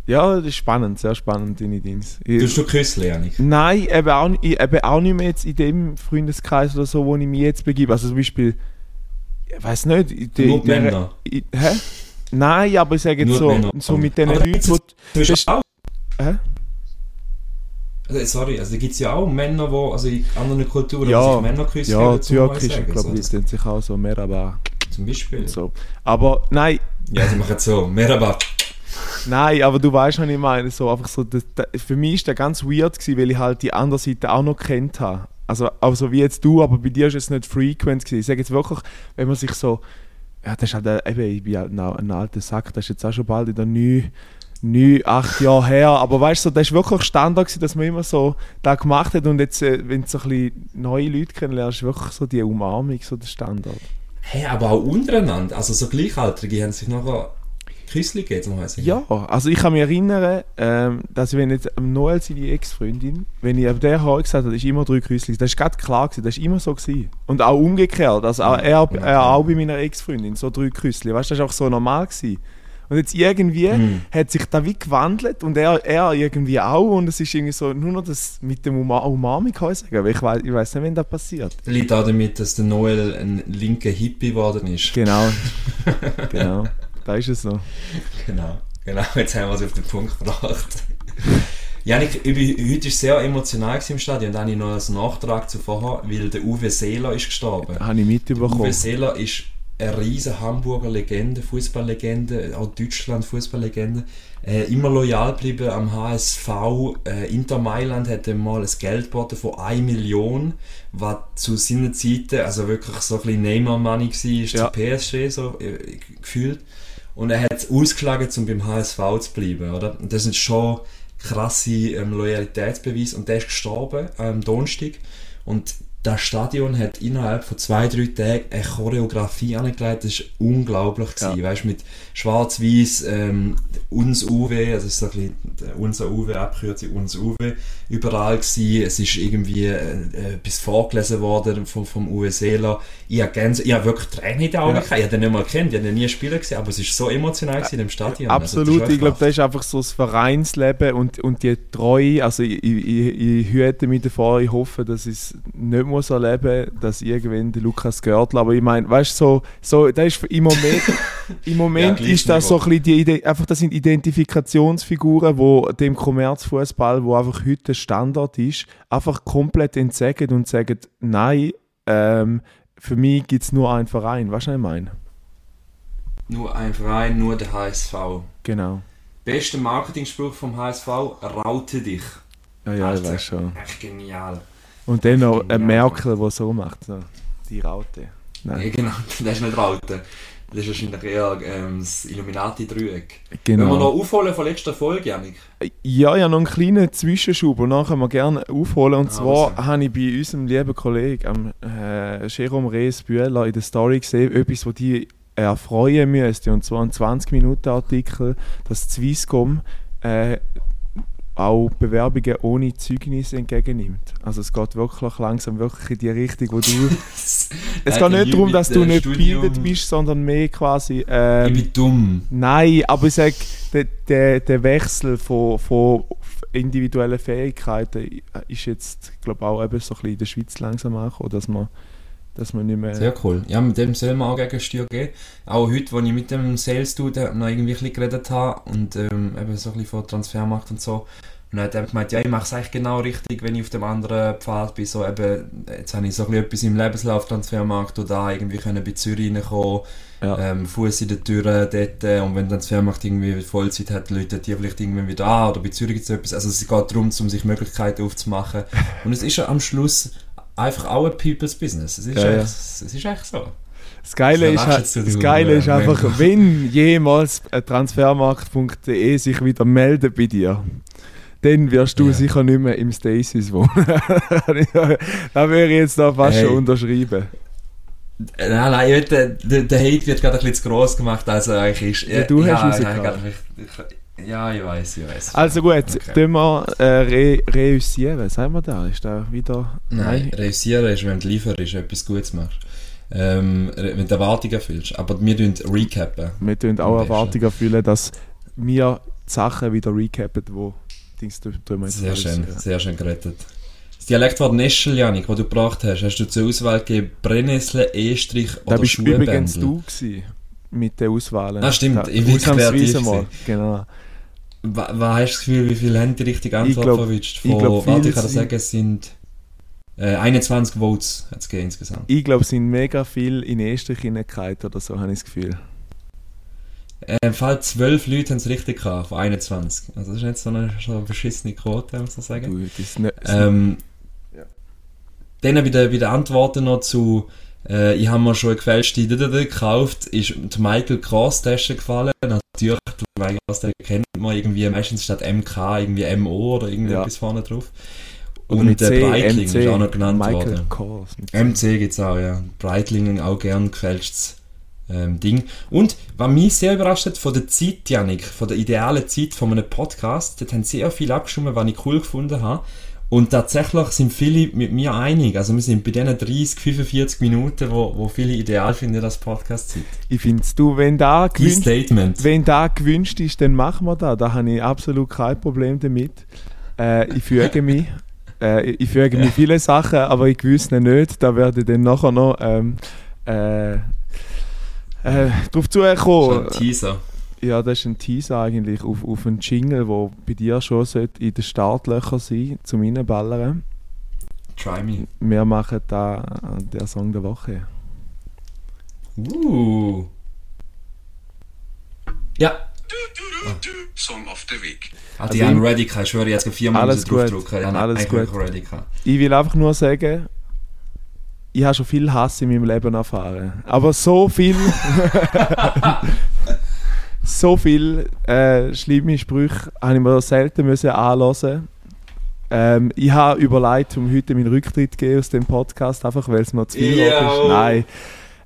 Ja, das ist spannend, sehr spannend, deine Dings. Ich- Tust du Küssli, Janik? Nein, eben auch, nicht- eben auch nicht mehr jetzt in dem Freundeskreis oder so, wo ich mich jetzt begebe. Also zum Beispiel, ich weiß nicht, in Nur in der- Männer. in- hä? Nein, aber ich sage jetzt Nur so, Männer. so mit den Aber Leuten, wo, Du bist Das- auch. Hä? Also, sorry, also da gibt es ja auch Männer, die, also in anderen Kulturen, Ja, sich Männer küssen. ja, geben, zum Heu türkisch, sagen, ich glaube, die sind sich auch so Merhaba Zum Beispiel. so. Aber nein, Ja, die machen so, Merhaba. Nein, aber du weißt, was ich meine. So, einfach so, das, das, für mich war das ganz weird, gewesen, weil ich halt die andere Seite auch noch kennt habe. Also, also wie jetzt du, aber bei dir ist es nicht frequent. Gewesen. Ich sage jetzt wirklich, wenn man sich so. Ja, das ist halt, äh, eben, ich bin halt ein, alter Sack, das ist jetzt auch schon bald in der neuen neun, acht Jahre her. Aber weißt du, so, das war wirklich Standard, gewesen, dass man immer so das gemacht hat. Und jetzt, äh, wenn du so ein bisschen neue Leute kennenlernst, ist wirklich so die Umarmung so der Standard. Hey, aber auch untereinander. Also so Gleichaltrige haben sich nachher Küssli gegeben, zum Beispiel. Ja, also ich kann mich erinnern, ähm, dass wenn jetzt am Noel seine Ex-Freundin, wenn ich ab der Haar gesagt habe, ist immer drei Küssli, das ist gerade klar gewesen, das ist immer so gewesen. Und auch umgekehrt, also auch, er, er auch bei meiner Ex-Freundin, so drei Küssli, weißt du, das ist auch so normal gewesen. Und jetzt irgendwie Mhm. hat sich da wie gewandelt und er, er irgendwie auch und es ist irgendwie so, nur noch das mit dem Uma Umami kann ich sagen, aber ich weiß ich weiss nicht, wenn das passiert. Liegt auch damit, dass der Noel ein linker Hippie geworden ist. Genau, genau, da ist es so. Genau, genau, jetzt haben wir es auf den Punkt gebracht. Janik, ich bin, heute war es sehr emotional im Stadion. Dann habe ich noch einen Nachtrag zu vorher, weil der Uwe Seeler ist gestorben. Da habe ich Der mitbekommen. Uwe Seeler ist eine riesige Hamburger Legende, Fußballlegende, auch Deutschland Fußballlegende. Äh, immer loyal geblieben am HSV. Äh, Inter Mailand hat ihm mal ein Geld geboten von 1 Million, was zu seiner Zeiten also wirklich so ein bisschen Neymar-Money war, ist Ja. zu PSG so äh, gefühlt. Und er hat es ausgeschlagen, um beim HSV zu bleiben, oder? Und das ist schon krasse ähm, Loyalitätsbeweis. Und der ist gestorben am Donnerstag. Und das Stadion hat innerhalb von zwei, drei Tagen eine Choreografie angelegt. Das war unglaublich. Ja. Ja. Weißt, mit schwarz-weiß, ähm, uns Uwe, also so ein bisschen unser Uwe, Abkürzung uns Uwe, überall gewesen. Es ist irgendwie äh, äh, etwas vorgelesen worden vom, vom Uwe Seeler. Ich habe, ich habe wirklich Tränen in den Augen Ja. gehabt. Ich habe den nicht mal gekannt, ich habe den nie spielen gesehen, aber es ist so emotional gewesen im Stadion. Also, Absolut, ist ich glaube, das ist einfach so das Vereinsleben und, und die Treue. Also ich, ich, ich, ich hüte mich davor, ich hoffe, dass es nicht muss erleben dass irgendwann der Lukas Görtl, aber ich meine, weißt du, so, so, das ist im Moment, im Moment Ja, ist das so ein bisschen die, Ide- einfach, das sind Identifikationsfiguren, wo dem Kommerzfußball, wo einfach heute Standard ist, einfach komplett entsagen und sagen, nein, ähm, für mich gibt es nur einen Verein, weißt du, was ich meine? Nur ein Verein, nur der HSV. Genau. Bester Marketingspruch vom HSV, raute dich. Ja, ja, ich Alter. weiß schon. Echt genial. Und dann noch ein. Merkel, der so macht. So. Die Raute. Ja, Nein. genau, das ist nicht raute. Das ist wahrscheinlich eher ähm, das Illuminati-Dreieck. Wenn wir noch Genau. aufholen von letzter Folge, Janik. Ja, ja, noch einen kleinen Zwischenschub und dann können wir gerne aufholen. Und Ah, zwar was? habe ich bei unserem lieben Kollegen, am äh, Jerome Rees Bühler, in der Story gesehen, etwas, was die erfreuen müsste. Und zwar ein 20-Minuten-Artikel, dass Swisscom äh, auch Bewerbungen ohne Zeugnis entgegennimmt. Also es geht wirklich langsam wirklich in die Richtung, wo du... Es geht nicht darum, dass du nicht gebildet bist, sondern mehr quasi... Ähm, ich bin dumm. Nein, aber ich sage, der, der, der Wechsel von, von individuellen Fähigkeiten ist jetzt, glaube ich, auch eben so ein bisschen in der Schweiz langsam angekommen, dass man, dass man nicht mehr... Sehr cool. Ja, mit dem soll man auch Gegensteuer geben. Auch heute, als ich mit dem Sales-Dude noch irgendwie ein bisschen geredet habe und ähm, eben so ein bisschen von Transfermarkt und so. Und dann hat er gemeint, ja, ich mache es eigentlich genau richtig, wenn ich auf dem anderen Pfad bin. So eben, jetzt habe ich so ein bisschen etwas im Lebenslauf Transfermarkt oder da irgendwie können bei Zürich reinkommen, Ja. ähm, Fuß in der Tür dort äh, und wenn Transfermarkt irgendwie Vollzeit hat, Leute die vielleicht irgendwann wieder an oder bei Zürich gibt es etwas. Also es geht darum, um sich Möglichkeiten aufzumachen. Und es ist ja am Schluss einfach auch ein People's Business. Es ist, Ja, echt, es ist echt so. Das Geile ist, halt, das Geile ist einfach, wenn jemals transfermarkt.de sich wieder meldet bei dir, dann wirst du Ja. sicher nicht mehr im Stasis wohnen. da wäre ich jetzt da fast Hey. schon unterschrieben. Nein, nein, der, der, der Hate wird gerade ein bisschen zu gross gemacht, als er eigentlich ist. Ja, du hast ja, ich- ja, ich weiß, ich weiß. Also gut, Okay. tun wir äh, re reüssieren, sagen wir da? Ist da wieder... Nein, reüssieren ist, wenn du lieferst, etwas Gutes machst. Ähm, wenn du Erwartungen erfüllst. Aber wir tun recappen. Wir tun auch. Erwartungen erfüllen, dass wir die Sachen wieder recappen, wo Dings tun wir jetzt Sehr schön, sehr schön gerettet. Das Dialektwort Neschel, Janik, das du gebracht hast, hast du zur Auswahl gegeben Brennnessel, Estrich Da oder bist übrigens Schuhbändel? du gewesen, mit den Auswahlen. Ah, stimmt, Da- ich bin kreativ mal, genau. Hast du das Gefühl, wie viele haben die richtige Antwort glaub- verwünscht? ich Von, glaub, warte, viele ich kann das sagen, es sind äh, 21 Votes hat es insgesamt. Ich glaube, es sind mega viel in Estrich hineingefallen oder so, habe ich das Gefühl. Äh, Im Fall 12 Leute haben es richtig gehabt, von 21. Also das ist nicht so eine, so eine beschissene Quote, muss ich sagen. Das ist nicht, Ähm, Ja. Dann bei den, bei den Antworten noch zu, äh, ich habe mir schon eine gefälschte gekauft, ist die Michael Kors Tasche gefallen. Natürlich wer das, der kennt man irgendwie meistens statt MK irgendwie MO oder irgendwie Ja. vorne drauf. Und mit der C, Breitling MC, ist auch noch genannt Michael worden. Kors. MC gibt's auch, ja. Breitlingen auch gern gefälschtes ähm, Ding. Und was mich sehr überrascht hat, von der Zeit, Janik, von der idealen Zeit von einem Podcast, dort haben sehr viel abgestimmt, was ich cool gefunden habe. Und tatsächlich sind viele mit mir einig. Also wir sind bei diesen 30, 45 Minuten, wo, wo viele ideal finden, das Podcast-Zeit. Ich finde du, wenn da gewünscht, Statement. wenn da gewünscht ist, dann machen wir das. Da habe ich absolut kein Problem damit. Äh, ich füge mich. Äh, ich füge mich viele Sachen, aber ich gewisse nicht. Da werde ich dann nachher noch ähm, äh, äh, drauf Schon zukommen. Teaser. Ja, das ist ein Teaser eigentlich auf, auf einen Jingle, der bei dir schon sollte in den Startlöchern sein zum Reinballern. Try me. Wir machen da der Song der Woche. Uh. Ja. Song of the Week. Also, Also ich habe ich- ready gehabt. Ich schwöre, ich habe viermal Alles draufdrücken. Ich habe Alles gut. ready gehabt. Ich will einfach nur sagen, ich habe schon viel Hass in meinem Leben erfahren. Aber so viel. so viel äh, schlimme Sprüche habe ich mir selten müssen anhören. Ähm, ich habe überlegt, um heute meinen Rücktritt zu geben aus dem Podcast, einfach weil es mir zu viel Ja. ist. Nein.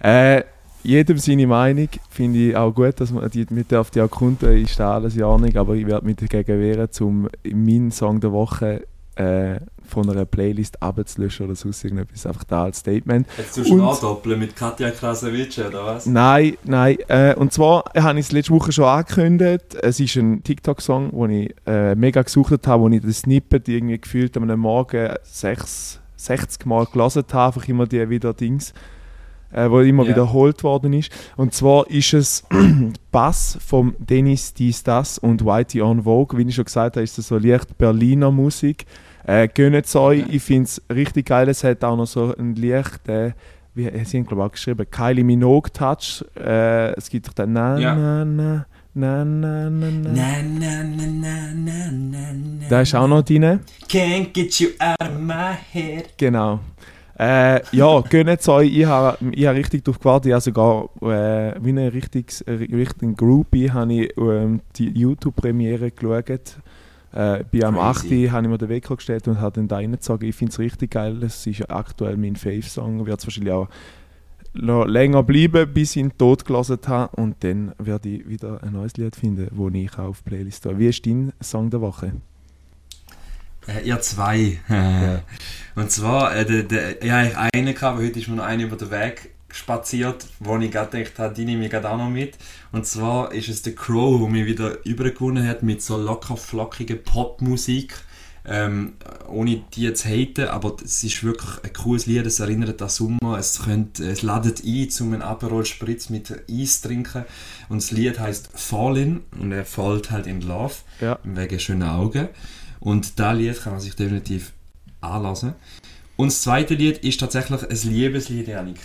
Äh, jedem seine Meinung. Finde ich auch gut, dass man die, mit auf die erkunden, ist da alles in Ordnung, aber ich werde mich dagegen wehren, um meinen Song der Woche äh, von einer Playlist abzulöschen oder sonst irgendetwas. Einfach da als Statement. Jetzt tust du Und- nachdoppeln mit Katja Krasowitsch, oder was? Nein, nein. Äh, und zwar habe ich es letzte Woche schon angekündigt. Es ist ein TikTok-Song, den ich äh, mega gesucht habe, wo ich das Snippet irgendwie gefühlt am Morgen sechs, 60 Mal gelesen habe. Einfach immer die wieder Dings, äh, wo immer Ja. wiederholt worden ist. Und zwar ist es Bass vom Dennis Dies Das und Whitey on Vogue. Wie ich schon gesagt habe, ist das so leicht Berliner Musik. Äh, Gönnt es euch, ich finde es richtig geil. Es hat auch noch so einen leichten, wie sie haben glaube ich auch geschrieben, Kylie Minogue Touch. Äh, es gibt doch den Na Ja. na na na na na na. Na, na, na, na, na, na, na. Da ist auch noch drin. Can't get you out of my head. Genau. Äh, ja, gönnt euch. Ich habe ich hab richtig drauf gewartet. Ich habe sogar äh, wie ein richtiges, äh, richtigen Groupie habe ich ähm, die YouTube-Premiere geschaut. Äh, bei am 8. Crazy. habe ich mir den Wecker gestellt und habe dann da reingezogen. Ich finde es richtig geil. Es ist aktuell mein Fave-Song. Wird es wahrscheinlich auch noch länger bleiben, bis ich ihn tot gelassen habe. Und dann werde ich wieder ein neues Lied finden, das ich auch auf die Playlist tue. Wie ist dein Song der Woche? Äh, ihr zwei. Und zwar, äh, der, der, ja, ich eine gehabt, aber heute ist mir noch eine über den Weg spaziert, wo ich gerade gedacht habe, die nehme ich gerade auch noch mit. Und zwar ist es der Crow, der mich wieder übergewonnen hat mit so locker flockiger Popmusik. Ähm, ohne die jetzt haten, aber es ist wirklich ein cooles Lied, es erinnert an Sommer, es, könnt, es ladet ein, um einen Aperol Spritz mit Eis trinken und das Lied heißt Fallin und er fällt halt in Love, Ja. wegen schönen Augen und das Lied kann man sich definitiv anlassen. Und das zweite Lied ist tatsächlich ein Liebeslied, Janik.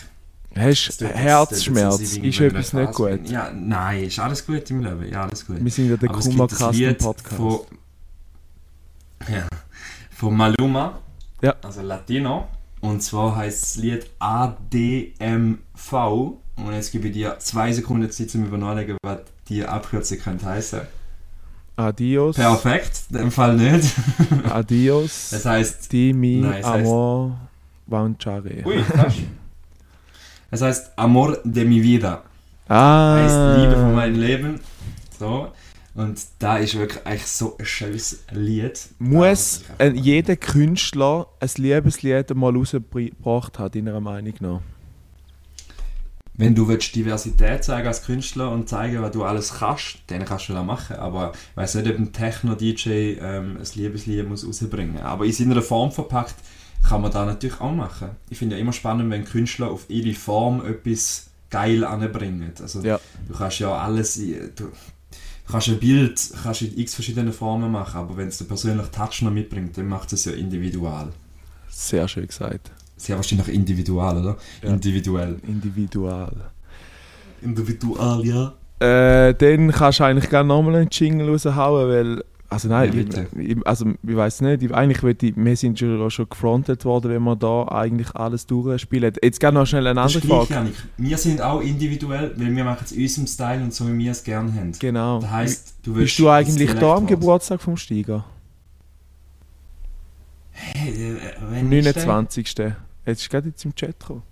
Hast du Herzschmerz? Ist etwas nicht gut? Ja, nein, ist alles gut im Leben, ja, alles gut. Wir sind ja der Kummerkasten-Podcast. Von, ja, von Maluma, Ja. also Latino. Und zwar heißt das Lied ADMV. Und jetzt gebe ich dir zwei Sekunden Zeit, um überlegen, was die Abkürzung könnte heißen. Adios. Perfekt, in dem Fall nicht. Adios. Das heißt, Di mi Nein, amor vanciare. ui, fast. Es heißt Amor de mi vida. Ah. Heißt Liebe von meinem Leben. So. Und da ist wirklich eigentlich so ein schönes Lied. Muss jeder Künstler ein Liebeslied mal rausgebracht haben, deiner Meinung nach? Wenn du willst Diversität zeigen als Künstler und zeigen, was du alles kannst, dann kannst du das machen. Aber ich weiß nicht, ob ein Techno-DJ ähm, ein Liebeslied muss rausbringen Aber in seiner Form verpackt kann man da natürlich auch machen. Ich finde ja immer spannend, wenn Künstler auf ihre Form etwas geil anbringen. Also Ja. du kannst ja alles, du kannst ein Bild kannst in x verschiedenen Formen machen, aber wenn es den persönlichen Touch noch mitbringt, dann macht es ja individual. Sehr schön gesagt. Sehr wahrscheinlich individual, oder? Ja. Individuell. Individual. Individual, ja. Äh, dann kannst du eigentlich gerne nochmal einen Jingle raushauen, weil Also nein, Ja, ich, also ich weiß nicht, ich, eigentlich will ich, wir sind schon, schon gefrontet worden, wenn wir da eigentlich alles durchspielen. Jetzt gerne noch schnell eine andere Frage. Janik. Wir sind auch individuell, weil wir machen es in unserem Style und so, wie wir es gerne haben. Genau. Das heisst, du willst Bist du eigentlich da am. Geburtstag vom Steiger? Hey, äh, Am wenn ist der? 29. Jetzt ist gerade jetzt im Chat gekommen.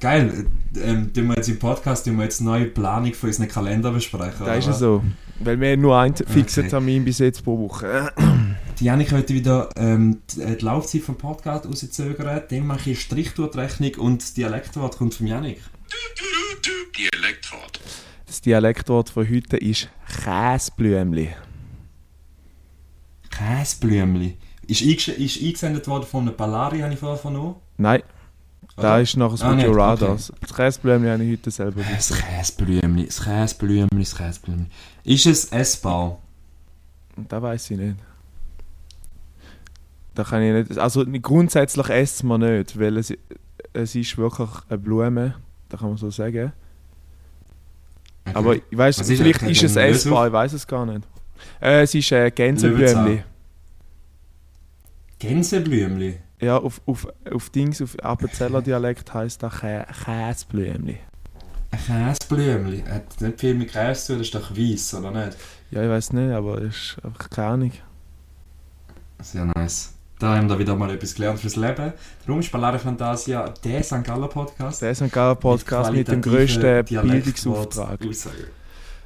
Geil, ähm, tun wir jetzt im Podcast tun wir jetzt eine neue Planung für unseren Kalender besprechen. Da ist es so. Weil wir haben nur einen fixen Okay. Termin bis jetzt pro Woche. Die Janik heute wieder ähm, die, äh, die Laufzeit vom Podcast rauszögern. Dann mache ich eine Strichtortrechnung und das Dialektwort kommt vom Janik. Dialektwort. Das Dialektwort von heute ist Käseblümli. Käseblümli. Ist, ist eingesendet worden von einem Ballari, habe ich vorher vernommen. Nein, da Oder? ist nachher das Ah, Radar. okay. Das Käseblümli habe ich heute selber Das gesagt. Käseblümli, das Käseblümli, das Käseblümli. Ist es essbar? Das weiß ich nicht. Da kann ich nicht. Also grundsätzlich essen wir nicht, weil es, es ist wirklich eine Blume, da kann man so sagen. Okay. Aber ich weiß, vielleicht das? ist es Ein essbar, ich weiß es gar nicht. Äh, es ist äh, Gänseblümli. Gänseblümli. Ja, auf, auf, auf Dings, auf Appenzeller Dialekt heisst das Kä Käseblümli. Ein Käseblümli. Hat nicht viel mit Käse zu tun, das ist doch weiss, oder nicht? Ja, ich weiß nicht, aber ist einfach keine Ahnung. Sehr nice. Da haben wir wieder mal etwas gelernt fürs Leben. Darum ist Ballare Fantasia der St. Galler Podcast. Der ist ein geiler Podcast mit, dem grössten Bildungsauftrag.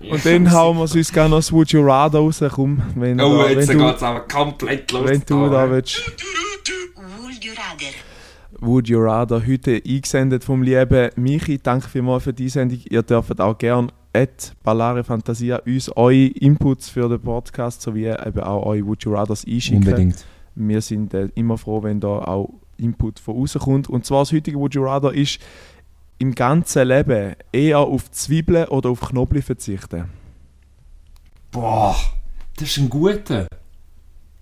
Und dann hauen wir uns gerne noch das Would You Rather raus, komm, wenn, Oh, da, jetzt geht es aber komplett los. wenn du da willst. Would you rather? Would You Rather heute eingesendet vom lieben Michi. Danke vielmals für die Sendung. Ihr dürft auch gerne at Ballare Fantasia uns eure Inputs für den Podcast sowie eben auch eure Would You Rathers einschicken. Unbedingt. Wir sind äh, immer froh, wenn da auch Input von außen kommt. Und zwar das heutige Would You Rather ist im ganzen Leben eher auf Zwiebeln oder auf Knoblauch verzichten. Boah, das ist ein guter.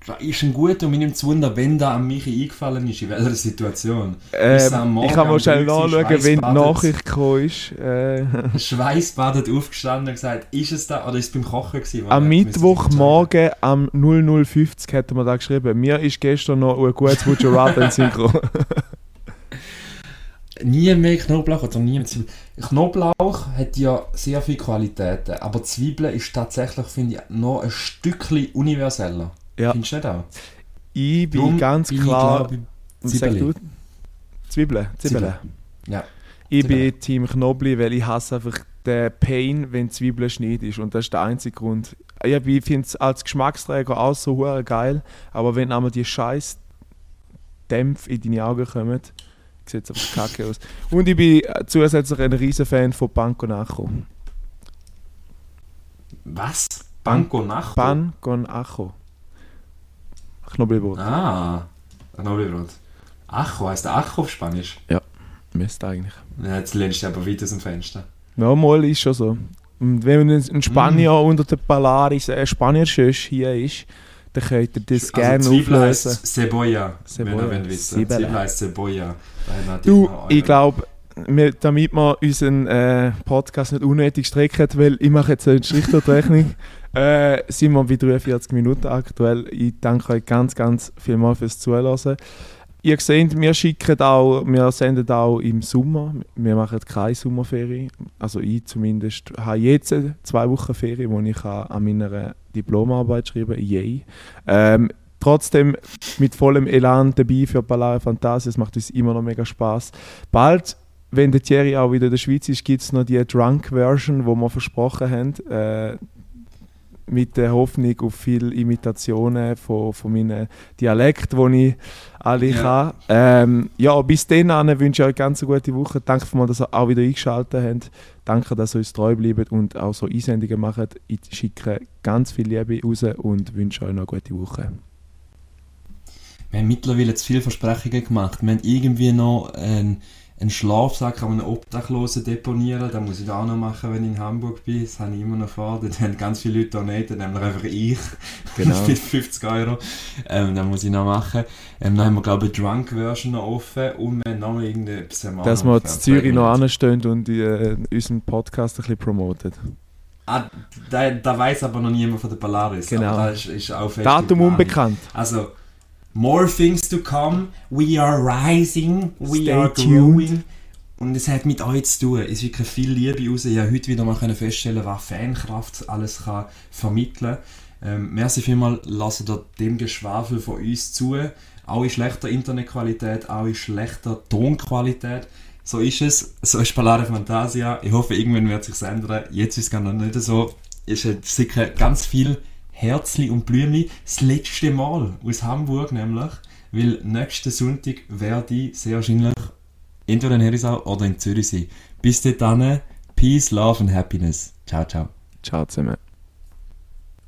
Das ist ein guter und mir nimmt es Wunder, wenn da an mich eingefallen ist, in welcher Situation. Ähm, ich kann mal schnell nachschauen, wenn die? Nachricht gekommen ist. Äh, Schweißbadet aufgestanden und gesagt, ist es da oder ist es beim Kochen gewesen? am Mittwochmorgen am 0050 hätte man da geschrieben. Mir ist gestern noch ein gutes Would You Rather in. Nie mehr Knoblauch oder nie mehr Zwiebeln. Knoblauch hat ja sehr viele Qualitäten, aber Zwiebeln ist tatsächlich, finde ich, noch ein Stückchen universeller. Ja. Findest du nicht auch? Ich bin Darum ganz bin ich, klar. glaub ich, Sag du? Zwiebeli. Zwiebeln. Zwiebeln. Ja. Ich Zwiebeln. bin Team Knoblauch, weil ich hasse einfach den Pain, wenn Zwiebeln schneidest. Und das ist der einzige Grund. Ja, Ich finde es als Geschmacksträger auch so geil, aber wenn einmal die scheiß Dämpfe in deine Augen kommen, sieht einfach kacke aus. Und ich bin äh, zusätzlich ein riesen Fan von Banco Nacho. Was? Banco Nacho? Pan con Ajo. Knoblauchbrot. Ah, Knoblauchbrot. Acho, heißt Acho auf Spanisch? Müsste eigentlich. Ja, jetzt lehnst du aber weit aus dem Fenster. Ja, mal ist schon so. Und wenn ein ein Spanier Mm. unter den Polaris, ein Spanier hier ist, dann könnt ihr das gerne also Zwiebel auflösen. heisst Cebolla, Cebolla. wenn ihr wissen. Zwiebel. Heisst Cebolla. Du, ich glaube, wir- damit wir unseren äh, Podcast nicht unnötig strecken, weil ich mache jetzt eine Strichtortrechnung, äh, sind wir bei 43 Minuten aktuell. Ich danke euch ganz, ganz vielmals fürs Zuhören. Ihr seht, wir schicken auch, wir senden auch im Sommer. Wir machen keine Sommerferien. Also ich zumindest habe jetzt zwei Wochen Ferien, wo ich an meiner Diplomarbeit schreiben kann. Yay. Ähm, trotzdem mit vollem Elan dabei für Ballare Fantasia. Es macht uns immer noch mega Spaß. Bald, wenn der Thierry auch wieder in der Schweiz ist, gibt es noch die Drunk-Version, wo wir versprochen haben. Äh, mit der Hoffnung auf viele Imitationen von, von meinen Dialekten, die ich alle Ja. kann. Ähm, ja, bis dann wünsche ich euch ganz eine gute Woche. Danke mal, dass ihr auch wieder eingeschaltet habt. Danke, dass ihr uns treu bleibt und auch so Einsendungen macht. Ich schicke ganz viel Liebe raus und wünsche euch noch eine gute Woche. Wir haben mittlerweile zu viele Versprechungen gemacht. Wir haben irgendwie noch einen, einen Schlafsack an einem Obdachlosen deponieren. Das muss ich auch noch machen, wenn ich in Hamburg bin. Das habe ich immer noch vor. Dort haben ganz viele Leute donated, nämlich einfach ich. Genau. Mit 50 Euro. Ähm, das muss ich noch machen. Ähm, dann haben wir, glaube ich, eine Drunk-Version noch offen und wir haben noch irgendetwas. haben Dass wir in Zürich noch an. anstehen und äh, unseren Podcast ein bisschen promoten. Ah, da, da weiß aber noch niemand von der Polaris. Genau. Ist, ist Datum unbekannt. Also, more things to come. We are rising. We Stay are tuned. growing. Und es hat mit euch zu tun. Es ist wirklich viel Liebe raus. Ich habe heute wieder mal können feststellen, was Fankraft alles kann vermitteln kann. Ähm, merci vielmals, lasst ihr dem Geschwafel von uns zu. Auch in schlechter Internetqualität, auch in schlechter Tonqualität. So ist es. So ist Palare Fantasia. Ich hoffe, irgendwann wird sich ändern. Jetzt ist es gar noch nicht so. Es ist sicher ganz viel Herzli und Blümli. Das letzte Mal aus Hamburg nämlich. Weil nächsten Sonntag werde ich sehr wahrscheinlich entweder in Herisau oder in Zürich sein. Bis dahin, Peace, Love and Happiness. Ciao, ciao. Ciao zusammen.